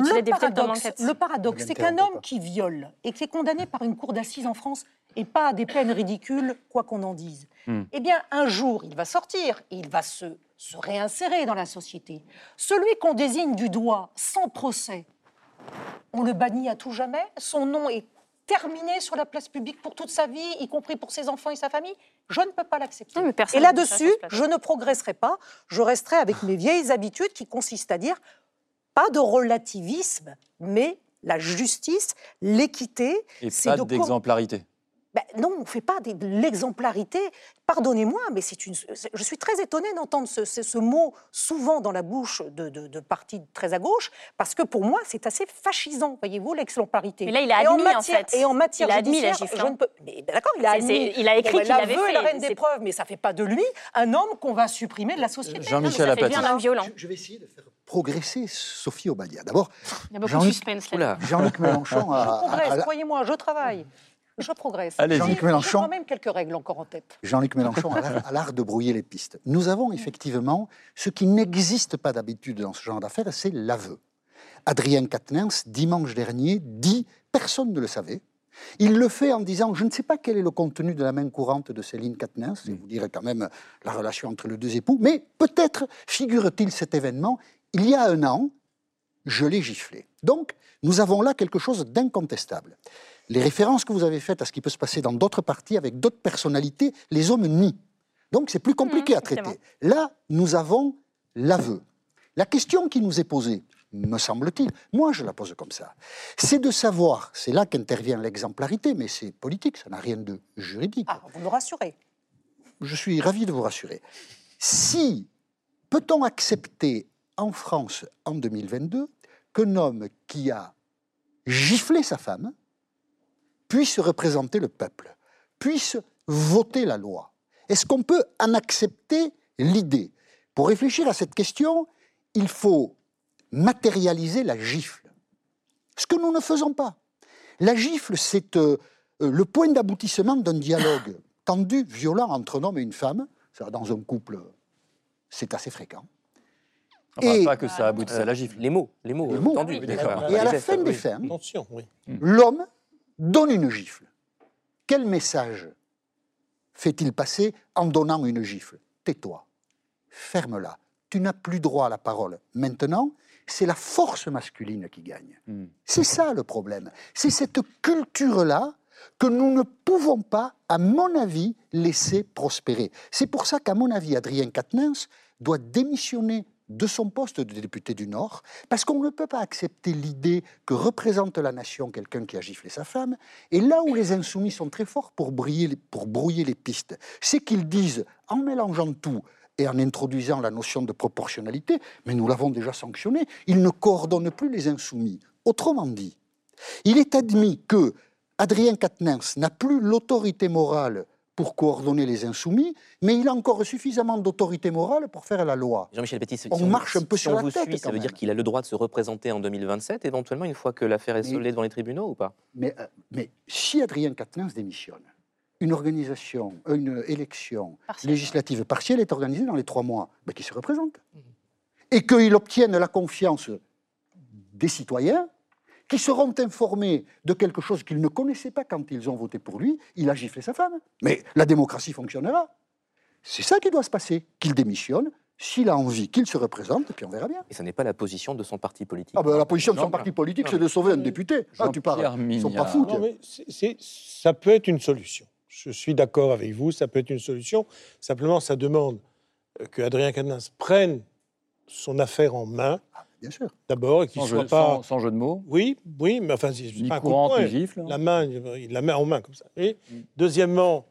Le paradoxe, le c'est qu'un homme qui viole et qui est condamné par une cour d'assises en France et pas à des peines ridicules, quoi qu'on en dise, Hmm. eh bien, un jour, il va sortir, il va se, se réinsérer dans la société. Celui qu'on désigne du doigt sans procès, on le bannit à tout jamais, son nom est terminé sur la place publique pour toute sa vie, y compris pour ses enfants et sa famille, je ne peux pas l'accepter. Et là-dessus, je ne progresserai pas, je resterai avec mes vieilles habitudes qui consistent à dire pas de relativisme, mais la justice, l'équité, Et pas de d'exemplarité. ben non, on ne fait pas de l'exemplarité. Pardonnez-moi, mais c'est une, je suis très étonnée d'entendre ce, ce- ce mot souvent dans la bouche de, de, de partis très à gauche, parce que pour moi, c'est assez fascisant, voyez-vous, l'exemplarité. Mais là, il a Et admis, en matière- fait. Et en matière Il a admis la gifle, je hein. ne peux... Mais ben d'accord, il a admis. il a écrit ben, qu'il l'avait l'aveu est la fait, reine des preuves, mais ça ne fait pas de lui un homme qu'on va supprimer de la société. Jean-Michel fait Apathy. bien un violent. Je, je vais essayer de faire progresser Sophie Obadia. D'abord, Jean-Luc- Mélenchon Je a, a- progresse, a- croyez-moi, je travaille. Je progresse. J'ai- Jean-Luc J'ai Mélenchon. quand même quelques règles encore en tête. Jean-Luc Mélenchon a l'art- de brouiller les pistes. Nous avons effectivement ce qui n'existe pas d'habitude dans ce genre d'affaires, c'est l'aveu. Adrien Quatennens, dimanche dernier, dit, personne ne le savait, il le fait en disant, je ne sais pas quel est le contenu de la main courante de Céline Quatennens, et vous direz quand même la relation entre les deux époux, mais peut-être figure-t-il cet événement, il y a un an, je l'ai giflé. Donc, nous avons là quelque chose d'incontestable. Les références que vous avez faites à ce qui peut se passer dans d'autres partis avec d'autres personnalités, les hommes nient. Donc, c'est plus compliqué Mhm, à traiter. Là, nous avons l'aveu. La question qui nous est posée, me semble-t-il, moi je la pose comme ça, c'est de savoir, c'est là qu'intervient l'exemplarité, mais c'est politique, ça n'a rien de juridique Ah, vous me rassurez. je suis ravi de vous rassurer. Si peut-on accepter en France en 2022 qu'un homme qui a giflé sa femme puisse représenter le peuple, puisse voter la loi Est-ce qu'on peut en accepter l'idée? Pour réfléchir à cette question, il faut matérialiser la gifle. Ce que nous ne faisons pas. La gifle, c'est euh, euh, le point d'aboutissement d'un dialogue tendu, violent entre un homme et une femme. Dans un couple, c'est assez fréquent. Enfin, Et- pas que ça aboutisse à la gifle. Les mots, les mots, Les euh, mots. tendus. Oui. Et à la fin des Attention, oui. l'homme donne une gifle. Quel message fait-il passer en donnant une gifle? Tais-toi, ferme-la, tu n'as plus droit à la parole. Maintenant, c'est la force masculine qui gagne. Hmm. C'est ça le problème. C'est cette culture-là que nous ne pouvons pas, à mon avis, laisser prospérer. C'est pour ça qu'à mon avis, Adrien Quatennens doit démissionner de son poste de député du Nord, parce qu'on ne peut pas accepter l'idée que représente la nation quelqu'un qui a giflé sa femme. Et là où les insoumis sont très forts pour, brouiller les, pistes, c'est qu'ils disent, en mélangeant tout et en introduisant la notion de proportionnalité, mais nous l'avons déjà sanctionné, ils ne coordonnent plus les insoumis. Autrement dit, il est admis que Adrien Quatennens n'a plus l'autorité morale pour coordonner les insoumis, mais il a encore suffisamment d'autorité morale pour faire la loi. Jean-Michel Petit, si On marche un peu si sur on la vous tête, suit, ça veut dire même. qu'il a le droit de se représenter en 2027, éventuellement, une fois que l'affaire est Mais- soldée devant les tribunaux ou pas? Mais, euh, mais si Adrien Quatennens démissionne, une organisation, une élection Partielle. législative partielle est organisée dans les trois mois, ben, qu'il se représente. Et qu'il obtienne la confiance des citoyens qui seront informés de quelque chose qu'ils ne connaissaient pas quand ils ont voté pour lui, il a giflé sa femme. Mais la démocratie fonctionnera. C'est ça qui doit se passer, qu'il démissionne, s'il a envie, qu'il se représente, et puis on verra bien. Et ce n'est pas la position de son parti politique. Ah ben, la position de son parti politique, c'est de sauver un député. Ah, tu parles. Ils sont pas fous. Non, mais ça peut être une solution. Je suis d'accord avec vous, ça peut être une solution. Simplement, ça demande que Adrien Quatennens prenne son affaire en main, Bien sûr. d'abord, et qu'il Sans, soit jeu, pas... sans- sans jeu de mots, Oui, oui, mais enfin, c'est pas un coup de courante, poing. ni gifle. La main, il la met en main comme ça. Et Mm. deuxièmement,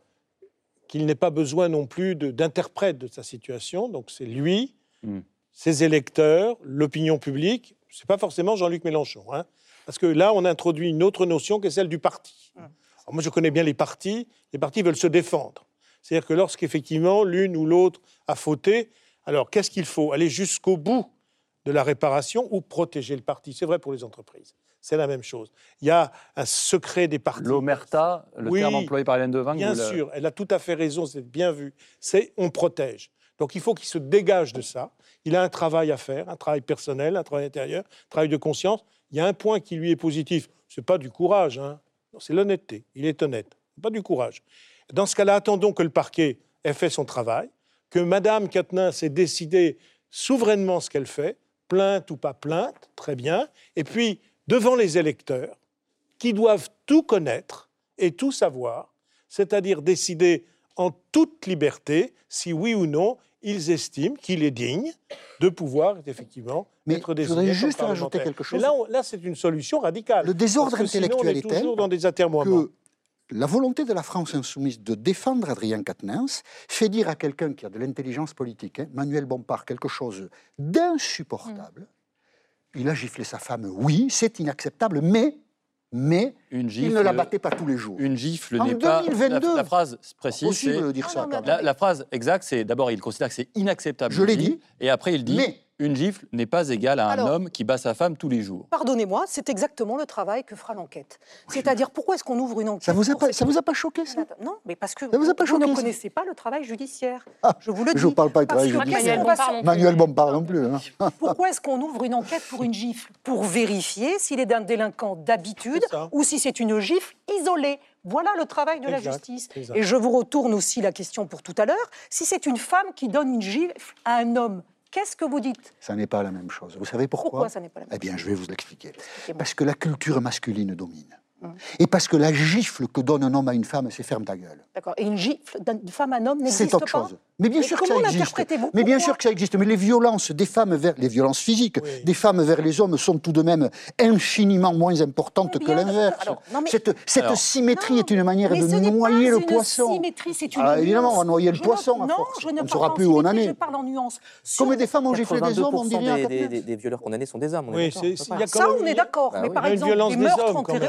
qu'il n'ait pas besoin non plus de- d'interprète de, sa situation. Donc c'est lui, Mm. ses électeurs, l'opinion publique. C'est pas forcément Jean-Luc Mélenchon, hein, parce que là on introduit une autre notion qui est celle du parti. Mm. Alors, moi je connais bien les partis. Les partis veulent se défendre. C'est-à-dire que lorsqu'effectivement l'une ou l'autre a fauté, alors qu'est-ce qu'il faut? Aller jusqu'au bout de la réparation ou protéger le parti. C'est vrai pour les entreprises. C'est la même chose. Il y a un secret des partis. L'omerta, le Oui, terme employé par Hélène Devinck. Bien sûr, elle a tout à fait raison, c'est bien vu. C'est on protège. Donc il faut qu'il se dégage de ça. Il a un travail à faire, un travail personnel, un travail intérieur, un travail de conscience. Il y a un point qui lui est positif. C'est pas du courage, hein. C'est l'honnêteté. Il est honnête, pas du courage. Dans ce cas-là, attendons que le parquet ait fait son travail, que Madame Quatennens ait décidé souverainement ce qu'elle fait, plainte ou pas plainte, très bien. Et puis devant les électeurs, qui doivent tout connaître et tout savoir, c'est-à-dire décider en toute liberté si oui ou non ils estiment qu'il est digne de pouvoir effectivement Mais être je désigné voudrais comme juste rajouter quelque chose. Mais là, là, c'est une solution radicale. Le désordre Parce que sinon, intellectuel on est toujours dans des atermoiements. que la volonté de la France insoumise de défendre Adrien Quatennens fait dire à quelqu'un qui a de l'intelligence politique, hein, Manuel Bompard, quelque chose d'insupportable. Il a giflé sa femme, oui, c'est inacceptable, mais, mais Une il gifle, ne la battait pas tous les jours. Une gifle n'est pas. 2022, la, la phrase précise, Possible de dire Ah ça. non. La, la phrase exacte, c'est d'abord, il considère que c'est inacceptable. Je il l'ai dit, dit. Et après, il dit Mais- une gifle n'est pas égale à un Alors- homme qui bat sa femme tous les jours. Pardonnez-moi, c'est exactement le travail que fera l'enquête. C'est-à-dire, pourquoi est-ce qu'on ouvre une enquête Ça vous a pas, ça vous a pas choqué ça? Non, mais parce que Ça vous a pas vous choqué, ne connaissez pas le travail judiciaire. Ah, je vous le dis. Je ne parle pas du travail judiciaire. Manuel Bompard non plus. Hein. Pourquoi est-ce qu'on ouvre une enquête pour une gifle? Pour vérifier s'il est un délinquant d'habitude ou si c'est une gifle isolée. Voilà le travail de la justice. exact. Et je vous retourne aussi la question pour tout à l'heure. Si c'est une femme qui donne une gifle à un homme, qu'est-ce que vous dites? Ça n'est pas la même chose. Vous savez pourquoi? Pourquoi ça n'est pas la même Eh bien, je vais vous l'expliquer. Parce que la culture masculine domine. Hum. Et parce que la gifle que donne un homme à une femme, c'est ferme ta gueule. D'accord. Et une gifle d'une femme à un homme n'existe C'est pas? autre chose. Mais bien Mais sûr que ça comment existe. l'interprétez-vous Mais bien sûr que ça existe. Mais les violences des femmes vers les violences physiques Oui. des femmes vers les hommes sont tout de même infiniment moins importantes Mais que l'inverse. non, mais- Cette, cette Alors, symétrie Non, est une manière de noyer pas le une poisson. symétrie, c'est une Ah, évidemment, on va noyer le Je poisson, ne- à Non, force. je ne On ne saura pas plus où on en est. Je parle en nuance. Sur- Comme des femmes ont giflé des hommes, on 82% dirait à des, des- des violeurs condamnés sont des hommes. on Oui, Ça, on est d'accord. Bah mais par exemple, des meurtres entre, époux,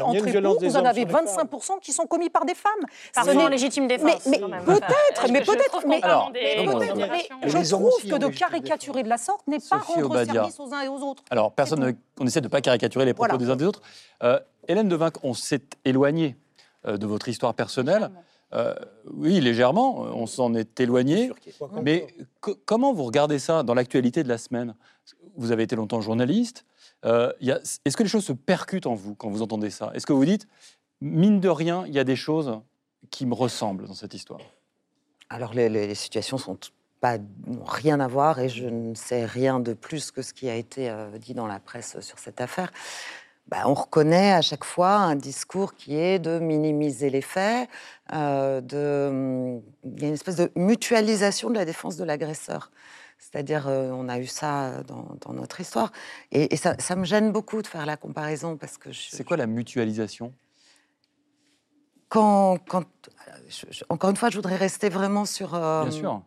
vous en avez sur les femmes. 25% qui sont commis par des femmes. N'est- légitime défense. Mais, peut-être, mais peut-être, mais, mais mais je trouve aussi que de caricaturer de la sorte n'est pas rendre Obadia. service aux uns et aux autres. Alors, personne ne, on essaie de ne pas caricaturer les propos Voilà. des uns des autres. Euh, Hélène Devinck, on s'est éloigné euh, de votre histoire personnelle. Euh, oui, légèrement, on s'en est éloigné. Mais co- comment vous regardez ça dans l'actualité de la semaine? Vous avez été longtemps journaliste. Euh, Est-ce que les choses se percutent en vous quand vous entendez ça? Est-ce que vous dites, mine de rien, il y a des choses qui me ressemblent dans cette histoire? Alors les, les- les situations sont pas n'ont rien à voir et je ne sais rien de plus que ce qui a été euh, dit dans la presse sur cette affaire. Bah, on reconnaît à chaque fois un discours qui est de minimiser les faits, euh, de, il y a une espèce de mutualisation de la défense de l'agresseur. C'est-à-dire, euh, on a eu ça dans, dans notre histoire. Et, et ça, ça me gêne beaucoup de faire la comparaison parce que je, C'est quoi la mutualisation? Quand, quand je- je- encore une fois, je voudrais rester vraiment sur, euh, Bien sûr.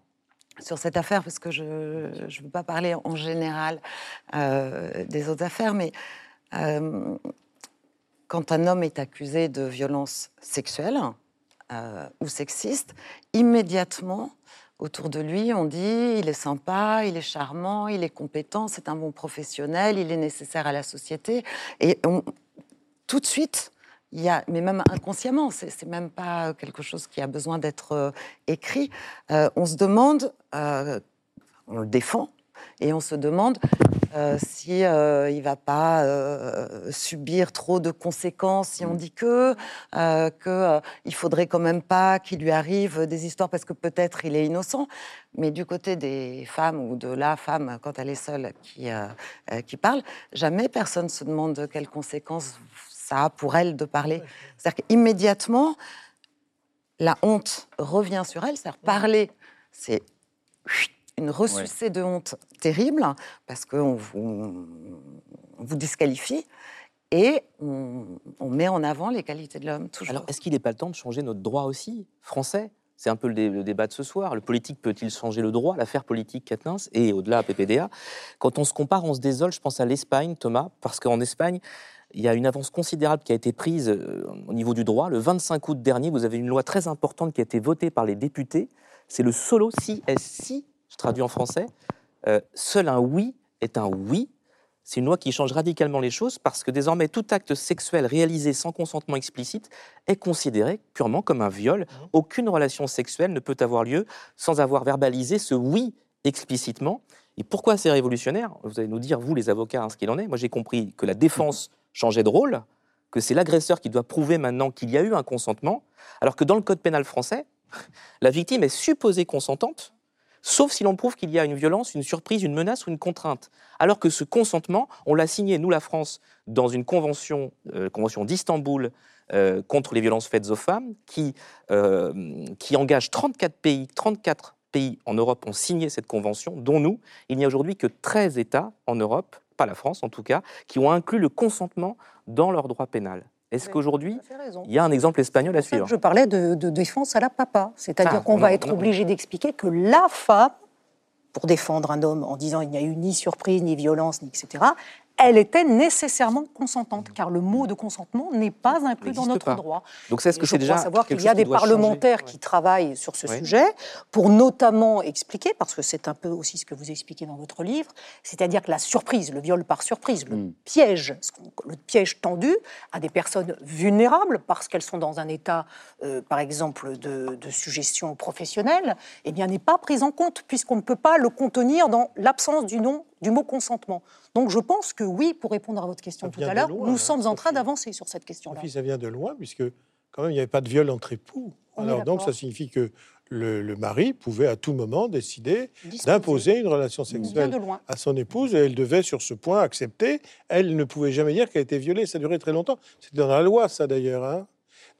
sur cette affaire parce que je ne veux pas parler en général euh, des autres affaires, mais euh, quand un homme est accusé de violence sexuelle euh, ou sexiste, immédiatement, autour de lui, on dit il est sympa, il est charmant, il est compétent, c'est un bon professionnel, il est nécessaire à la société. Et on- tout de suite, mais même inconsciemment, c'est même pas quelque chose qui a besoin d'être euh, écrit. Euh, on se demande, euh, on le défend, et on se demande si il va pas subir trop de conséquences si on dit que que il faudrait quand même pas qu'il lui arrive des histoires parce que peut-être il est innocent. Mais du côté des femmes ou de la femme quand elle est seule qui qui parle, jamais personne se demande quelles conséquences ça a pour elle de parler. C'est-à-dire qu'immédiatement la honte revient sur elle. C'est-à-dire parler, c'est une ressucée de honte terrible, parce qu'on vous, on vous disqualifie, et on, on met en avant les qualités de l'homme, toujours. Alors, est-ce qu'il n'est pas le temps de changer notre droit aussi, français? C'est un peu le, dé- le débat de ce soir. Le politique peut-il changer le droit? L'affaire politique Quatennens et au-delà PPDA. Quand on se compare, on se désole. Je pense à l'Espagne, Thomas, parce qu'en Espagne, il y a une avance considérable qui a été prise euh, au niveau du droit. Le 25 août dernier, vous avez une loi très importante qui a été votée par les députés. C'est le solo CSC, je traduis en français. Euh, seul un oui est un oui. C'est une loi qui change radicalement les choses parce que désormais tout acte sexuel réalisé sans consentement explicite est considéré purement comme un viol. Aucune relation sexuelle ne peut avoir lieu sans avoir verbalisé ce oui explicitement. Et pourquoi c'est révolutionnaire? Vous allez nous dire, vous les avocats, hein, ce qu'il en est. Moi j'ai compris que la défense changeait de rôle, que c'est l'agresseur qui doit prouver maintenant qu'il y a eu un consentement, alors que dans le code pénal français, la victime est supposée consentante, sauf si l'on prouve qu'il y a une violence, une surprise, une menace ou une contrainte. Alors que ce consentement, on l'a signé, nous la France, dans une convention, euh, convention d'Istanbul euh, contre les violences faites aux femmes, qui, euh, qui engage 34 pays, 34 pays en Europe ont signé cette convention, dont nous. Il n'y a aujourd'hui que 13 États en Europe, pas la France en tout cas, qui ont inclus le consentement dans leur droit pénal. Est-ce Oui, qu'aujourd'hui, il y a un exemple espagnol à suivre Je parlais de, de défense à la papa. C'est-à-dire Ah, qu'on va être obligé d'expliquer que la femme, pour défendre un homme en disant il n'y a eu ni surprise, ni violence, ni etc., elle était nécessairement consentante, car le mot de consentement n'est pas inclus dans notre pas. droit. Donc c'est ce que je c'est déjà savoir qu'il y a des changer. parlementaires qui travaillent sur ce Oui. sujet pour notamment expliquer, parce que c'est un peu aussi ce que vous expliquez dans votre livre, c'est-à-dire que la surprise, le viol par surprise, le Mm. piège, le piège tendu à des personnes vulnérables parce qu'elles sont dans un état, euh, par exemple, de, de suggestion professionnelle, eh bien n'est pas pris en compte puisqu'on ne peut pas le contenir dans l'absence du nom du mot consentement. Donc je pense que oui, pour répondre à votre question tout à l'heure, nous hein, sommes en train d'avancer sur cette question-là. Ça vient de loin, puisque quand même, il n'y avait pas de viol entre époux. On Alors donc, ça signifie que le, le mari pouvait à tout moment décider d'imposer une relation sexuelle à son épouse et elle devait sur ce point accepter. Elle ne pouvait jamais dire qu'elle était violée. Ça durait très longtemps. C'était dans la loi, ça d'ailleurs. hein.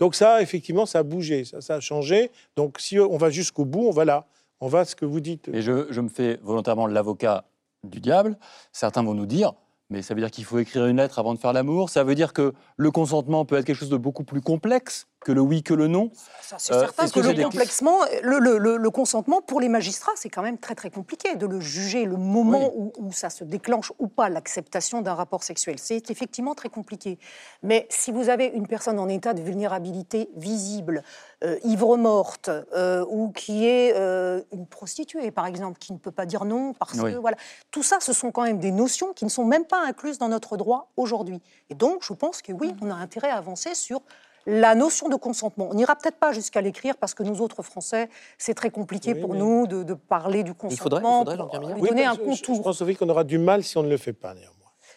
Donc ça, effectivement, ça a bougé, ça, ça a changé. Donc si on va jusqu'au bout, on va là. On va à ce que vous dites. Et je, je me fais volontairement l'avocat du diable. Certains vont nous dire, mais ça veut dire qu'il faut écrire une lettre avant de faire l'amour. Ça veut dire que le consentement peut être quelque chose de beaucoup plus complexe que le oui, que le non. Ça, C'est Euh, certain est-ce que, que le, complexement, le, le- le- le consentement, pour les magistrats, c'est quand même très très compliqué de le juger, le moment où, où ça se déclenche ou pas, l'acceptation d'un rapport sexuel. C'est effectivement très compliqué. Mais si vous avez une personne en état de vulnérabilité visible, euh, ivre-morte, euh, ou qui est euh, une prostituée, par exemple, qui ne peut pas dire non parce Oui. que... Voilà. Tout ça, ce sont quand même des notions qui ne sont même pas incluses dans notre droit aujourd'hui. Et donc, je pense que oui, on a intérêt à avancer sur la notion de consentement. On n'ira peut-être pas jusqu'à l'écrire parce que nous autres Français, c'est très compliqué Oui, pour mais- nous de, de parler du faudrait- il consentement, faudrait, pour lui Oui, donner un que je- Je contour. pense, Sophie, qu'on aura du mal si on ne le fait pas, néanmoins.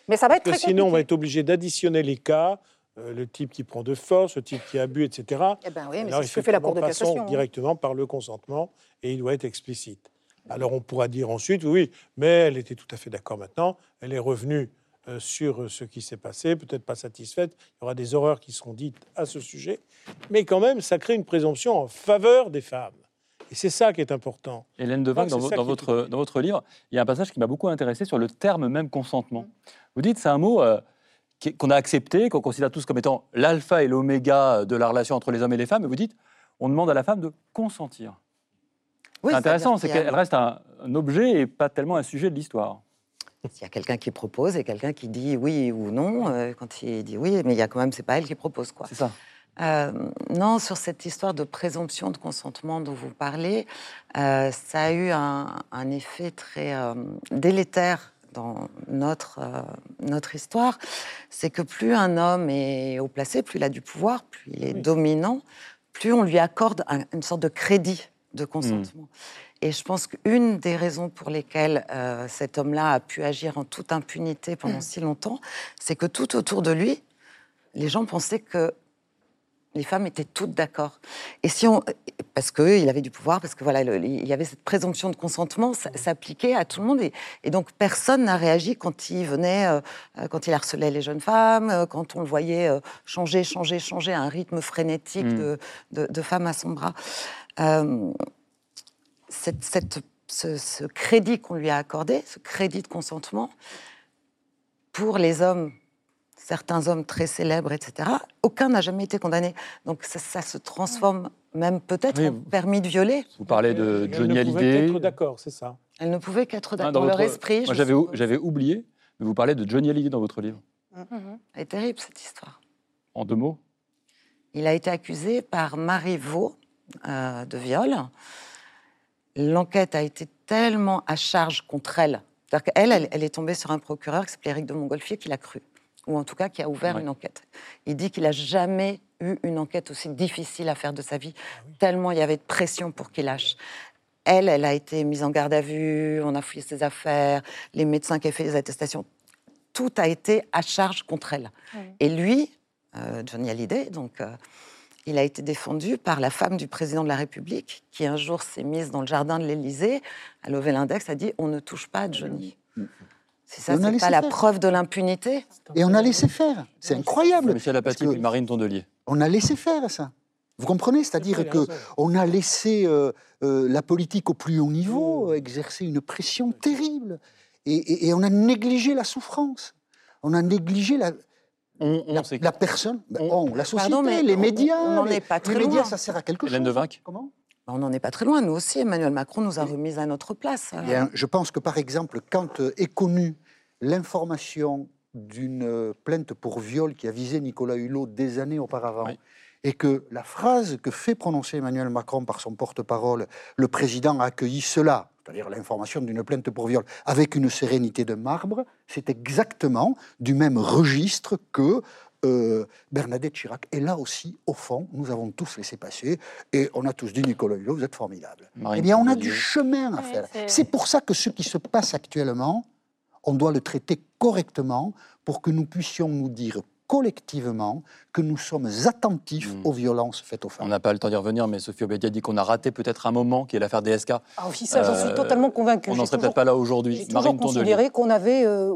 Mais ça va être Parce très que sinon, on va être obligé d'additionner les cas, euh, le type qui prend de force, le type qui abuse, etc. Eh ben oui, mais Alors, c'est ce que fait la Cour de cassation. hein. directement par le consentement et il doit être explicite. Alors on pourra dire ensuite, oui, mais elle était tout à fait d'accord maintenant, elle est revenue euh, sur ce qui s'est passé, peut-être pas satisfaite, il y aura des horreurs qui seront dites à ce sujet, mais quand même, ça crée une présomption en faveur des femmes. Et c'est ça qui est important. Hélène Devac, dans, dans est votre, dans votre livre, il y a un passage qui m'a beaucoup intéressé sur le terme même consentement. Vous dites c'est un mot euh, qu'on a accepté, qu'on considère tous comme étant l'alpha et l'oméga de la relation entre les hommes et les femmes, et vous dites on demande à la femme de consentir. Oui, c'est intéressant, c'est qu'elle reste un, un objet et pas tellement un sujet de l'histoire. Il y a quelqu'un qui propose et quelqu'un qui dit oui ou non. euh, quand il dit oui, mais il y a quand même, c'est pas elle qui propose quoi. C'est ça. Euh, non, sur cette histoire de présomption de consentement dont vous parlez, euh, ça a eu un, un effet très délétère dans notre, euh, notre histoire. C'est que plus un homme est haut placé, plus il a du pouvoir, plus il est Oui. dominant, plus on lui accorde un- une sorte de crédit de consentement. Et je pense qu'une des raisons pour lesquelles euh, cet homme-là a pu agir en toute impunité pendant si longtemps, c'est que tout autour de lui, les gens pensaient que les femmes étaient toutes d'accord. Et si on, parce qu'il avait du pouvoir, parce que voilà, le- il y avait cette présomption de consentement, ça s'appliquait à tout le monde, et, et donc personne n'a réagi quand il venait, euh, quand il harcelait les jeunes femmes, euh, quand on le voyait euh, changer, changer, changer à un rythme frénétique Mm. de, de, de femmes à son bras. Euh, cette, cette- ce, ce crédit qu'on lui a accordé, ce crédit de consentement, pour les hommes, certains hommes très célèbres, etc., aucun n'a jamais été condamné. Donc ça, ça se transforme même peut-être Oui, en permis de violer. Vous parlez de Elle Johnny ne pouvait Hallyday. qu'être d'accord, c'est ça. Elles ne pouvaient qu'être Hein, d'accord. dans Dans leur votre- esprit, j'avais, oublié, mais vous parlez de Johnny Hallyday dans votre livre. Elle est terrible cette histoire. En deux mots. Il a été accusé par Marie Vaux euh, de viol. L'enquête a été tellement à charge contre elle. C'est-à-dire qu'elle, elle, elle est tombée sur un procureur qui s'appelait Éric de Montgolfier qui l'a cru, ou en tout cas qui a ouvert Ouais. une enquête. Il dit qu'il n'a jamais eu une enquête aussi difficile à faire de sa vie, tellement il y avait de pression pour qu'il lâche. Elle, elle a été mise en garde à vue, on a fouillé ses affaires, les médecins qui ont fait les attestations. Tout a été à charge contre elle. Ouais. Et lui, euh, Johnny Hallyday, donc, euh, il a été défendu par la femme du président de la République, qui un jour s'est mise dans le jardin de l'Élysée, a levé l'index, a dit on ne touche pas à Johnny. Si ça, Et on a c'est pas la faire. preuve de l'impunité? Et on a laissé faire. C'est incroyable. Michel Apathy puis Marine Tondelier. On a laissé faire ça. Vous comprenez? C'est-à-dire Il a que raison. on a laissé euh, euh, la politique au plus haut niveau euh, exercer une pression terrible. Et, et- et on a négligé la souffrance. On a négligé la, On, on la, sait la personne, ben, on- on, la société, Pardon, mais les médias. on n'en les, est pas très les médias, loin. ça sert à quelque Hélène chose. Comment? On n'en est pas très loin. Nous aussi, Emmanuel Macron nous a remis à notre place. Eh bien, je pense que, par exemple, quand euh, est connue l'information d'une euh, plainte pour viol qui a visé Nicolas Hulot des années auparavant, Oui. et que la phrase que fait prononcer Emmanuel Macron par son porte-parole, le président a accueilli cela, c'est-à-dire l'information d'une plainte pour viol, avec une sérénité de marbre, c'est exactement du même registre que euh, Bernadette Chirac. Et là aussi, au fond, nous avons tous laissé passer, et on a tous dit, Nicolas Hulot, vous êtes formidable. Marine Eh bien, on a du chemin à faire. c'est- C'est pour ça que ce qui se passe actuellement, on doit le traiter correctement pour que nous puissions nous dire collectivement que nous sommes attentifs Mm. aux violences faites aux On femmes. n'a pas le temps d'y revenir, mais Sophie Obedia dit qu'on a raté peut-être un moment qui est l'affaire DSK. Ah oui, ça, j'en suis Euh, totalement convaincue. On n'en serait peut-être pas là aujourd'hui. J'ai toujours Marine considéré qu'on avait, euh,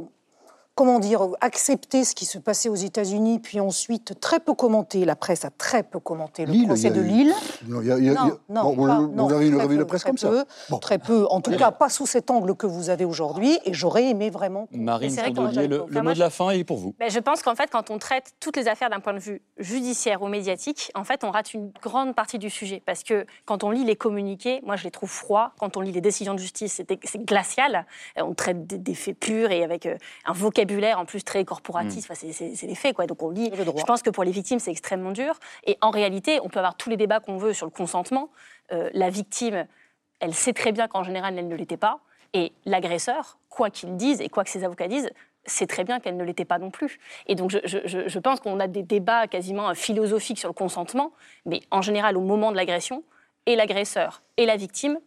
comment dire, accepté ce qui se passait aux États-Unis, puis ensuite très peu commenté. La presse a très peu commenté le Lille, procès de eu- Lille. Non, il y a- y a- Non, non, Bon, vous, pas- vous non, avez revue de peu, presse très comme ça Bon. Très peu. En tout cas, pas sous cet angle que vous avez aujourd'hui. Et j'aurais aimé vraiment. Marine Tondelier, le, le mot de la fin est pour vous. Ben, je pense qu'en fait, quand on traite toutes les affaires d'un point de vue judiciaire ou médiatique, en fait, on rate une grande partie du sujet. Parce que quand on lit les communiqués, moi, je les trouve froids. Quand on lit les décisions de justice, c'est c'est glacial. Euh, On traite des, des faits purs et avec euh, un vocabulaire en plus très corporatif. Enfin, c'est- c'est c'est les faits, quoi. Donc on lit. Je pense que pour les victimes, c'est extrêmement dur. Et en réalité, on peut avoir tous les débats qu'on veut sur le consentement. Euh, la victime, elle sait très bien qu'en général, elle ne l'était pas. Et l'agresseur, quoi qu'il dise et quoi que ses avocats disent, sait très bien qu'elle ne l'était pas non plus. Et donc, je, je- je- je pense qu'on a des débats quasiment euh, philosophiques sur le consentement, mais en général, au moment de l'agression, et l'agresseur et la victime,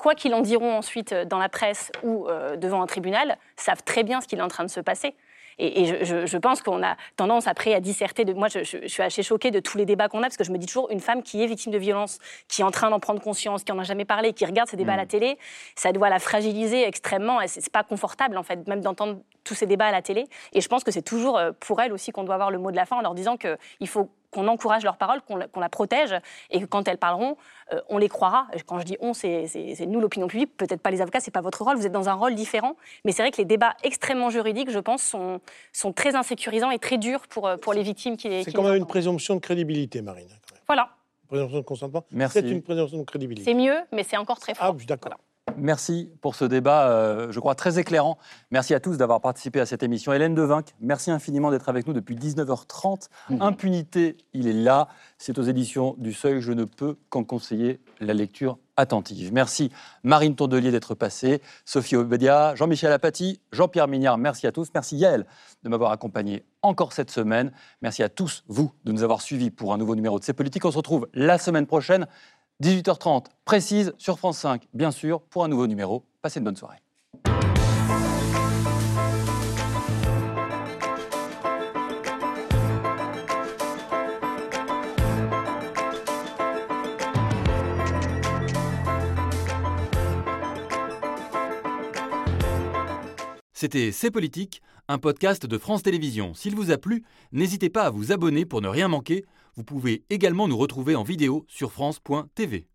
quoi qu'ils en diront ensuite euh, dans la presse ou euh, devant un tribunal, savent très bien ce qu'il est en train de se passer. Et, et je, pense qu'on a tendance après à disserter. De, moi, je, je- je suis assez choquée de tous les débats qu'on a, parce que je me dis toujours, une femme qui est victime de violence, qui est en train d'en prendre conscience, qui en a jamais parlé, qui regarde ces débats à la télé, ça doit la fragiliser extrêmement. Et c'est c'est pas confortable, en fait, même d'entendre tous ces débats à la télé. Et je pense que c'est toujours euh, pour elle aussi qu'on doit avoir le mot de la fin en leur disant qu'il faut qu'on encourage leurs paroles, qu'on la, qu'on la protège, et que quand elles parleront, euh, on les croira. Et Quand je dis on, c'est c'est- c'est nous, l'opinion publique, peut-être pas les avocats, c'est pas votre rôle, vous êtes dans un rôle différent. Mais c'est vrai que les débats extrêmement juridiques, je pense, sont, sont très insécurisants et très durs pour, euh, pour les victimes qui les C'est qui quand même une présomption de crédibilité, Marine. quand même. Voilà, Une présomption de consentement. Merci. C'est une présomption de crédibilité. c'est mieux, mais c'est encore très Ah, fort. je suis d'accord. Merci pour ce débat, euh, je crois, très éclairant. Merci à tous d'avoir participé à cette émission. Hélène Devinck, merci infiniment d'être avec nous depuis 19h30. Impunité, il est là. C'est aux éditions du Seuil. Je ne peux qu'en conseiller la lecture attentive. Merci Marine Tondelier d'être passée, Sophie Obedia, Jean-Michel Apathy, Jean-Pierre Mignard. Merci à tous. Merci Yael de m'avoir accompagné encore cette semaine. Merci à tous, vous, de nous avoir suivis pour un nouveau numéro de C'est Politique. On se retrouve la semaine prochaine. 18h30 précise sur France 5, bien sûr, pour un nouveau numéro. Passez une bonne soirée. C'était C'est Politique, un podcast de France Télévisions. S'il vous a plu, n'hésitez pas à vous abonner pour ne rien manquer. Vous pouvez également nous retrouver en vidéo sur France.tv.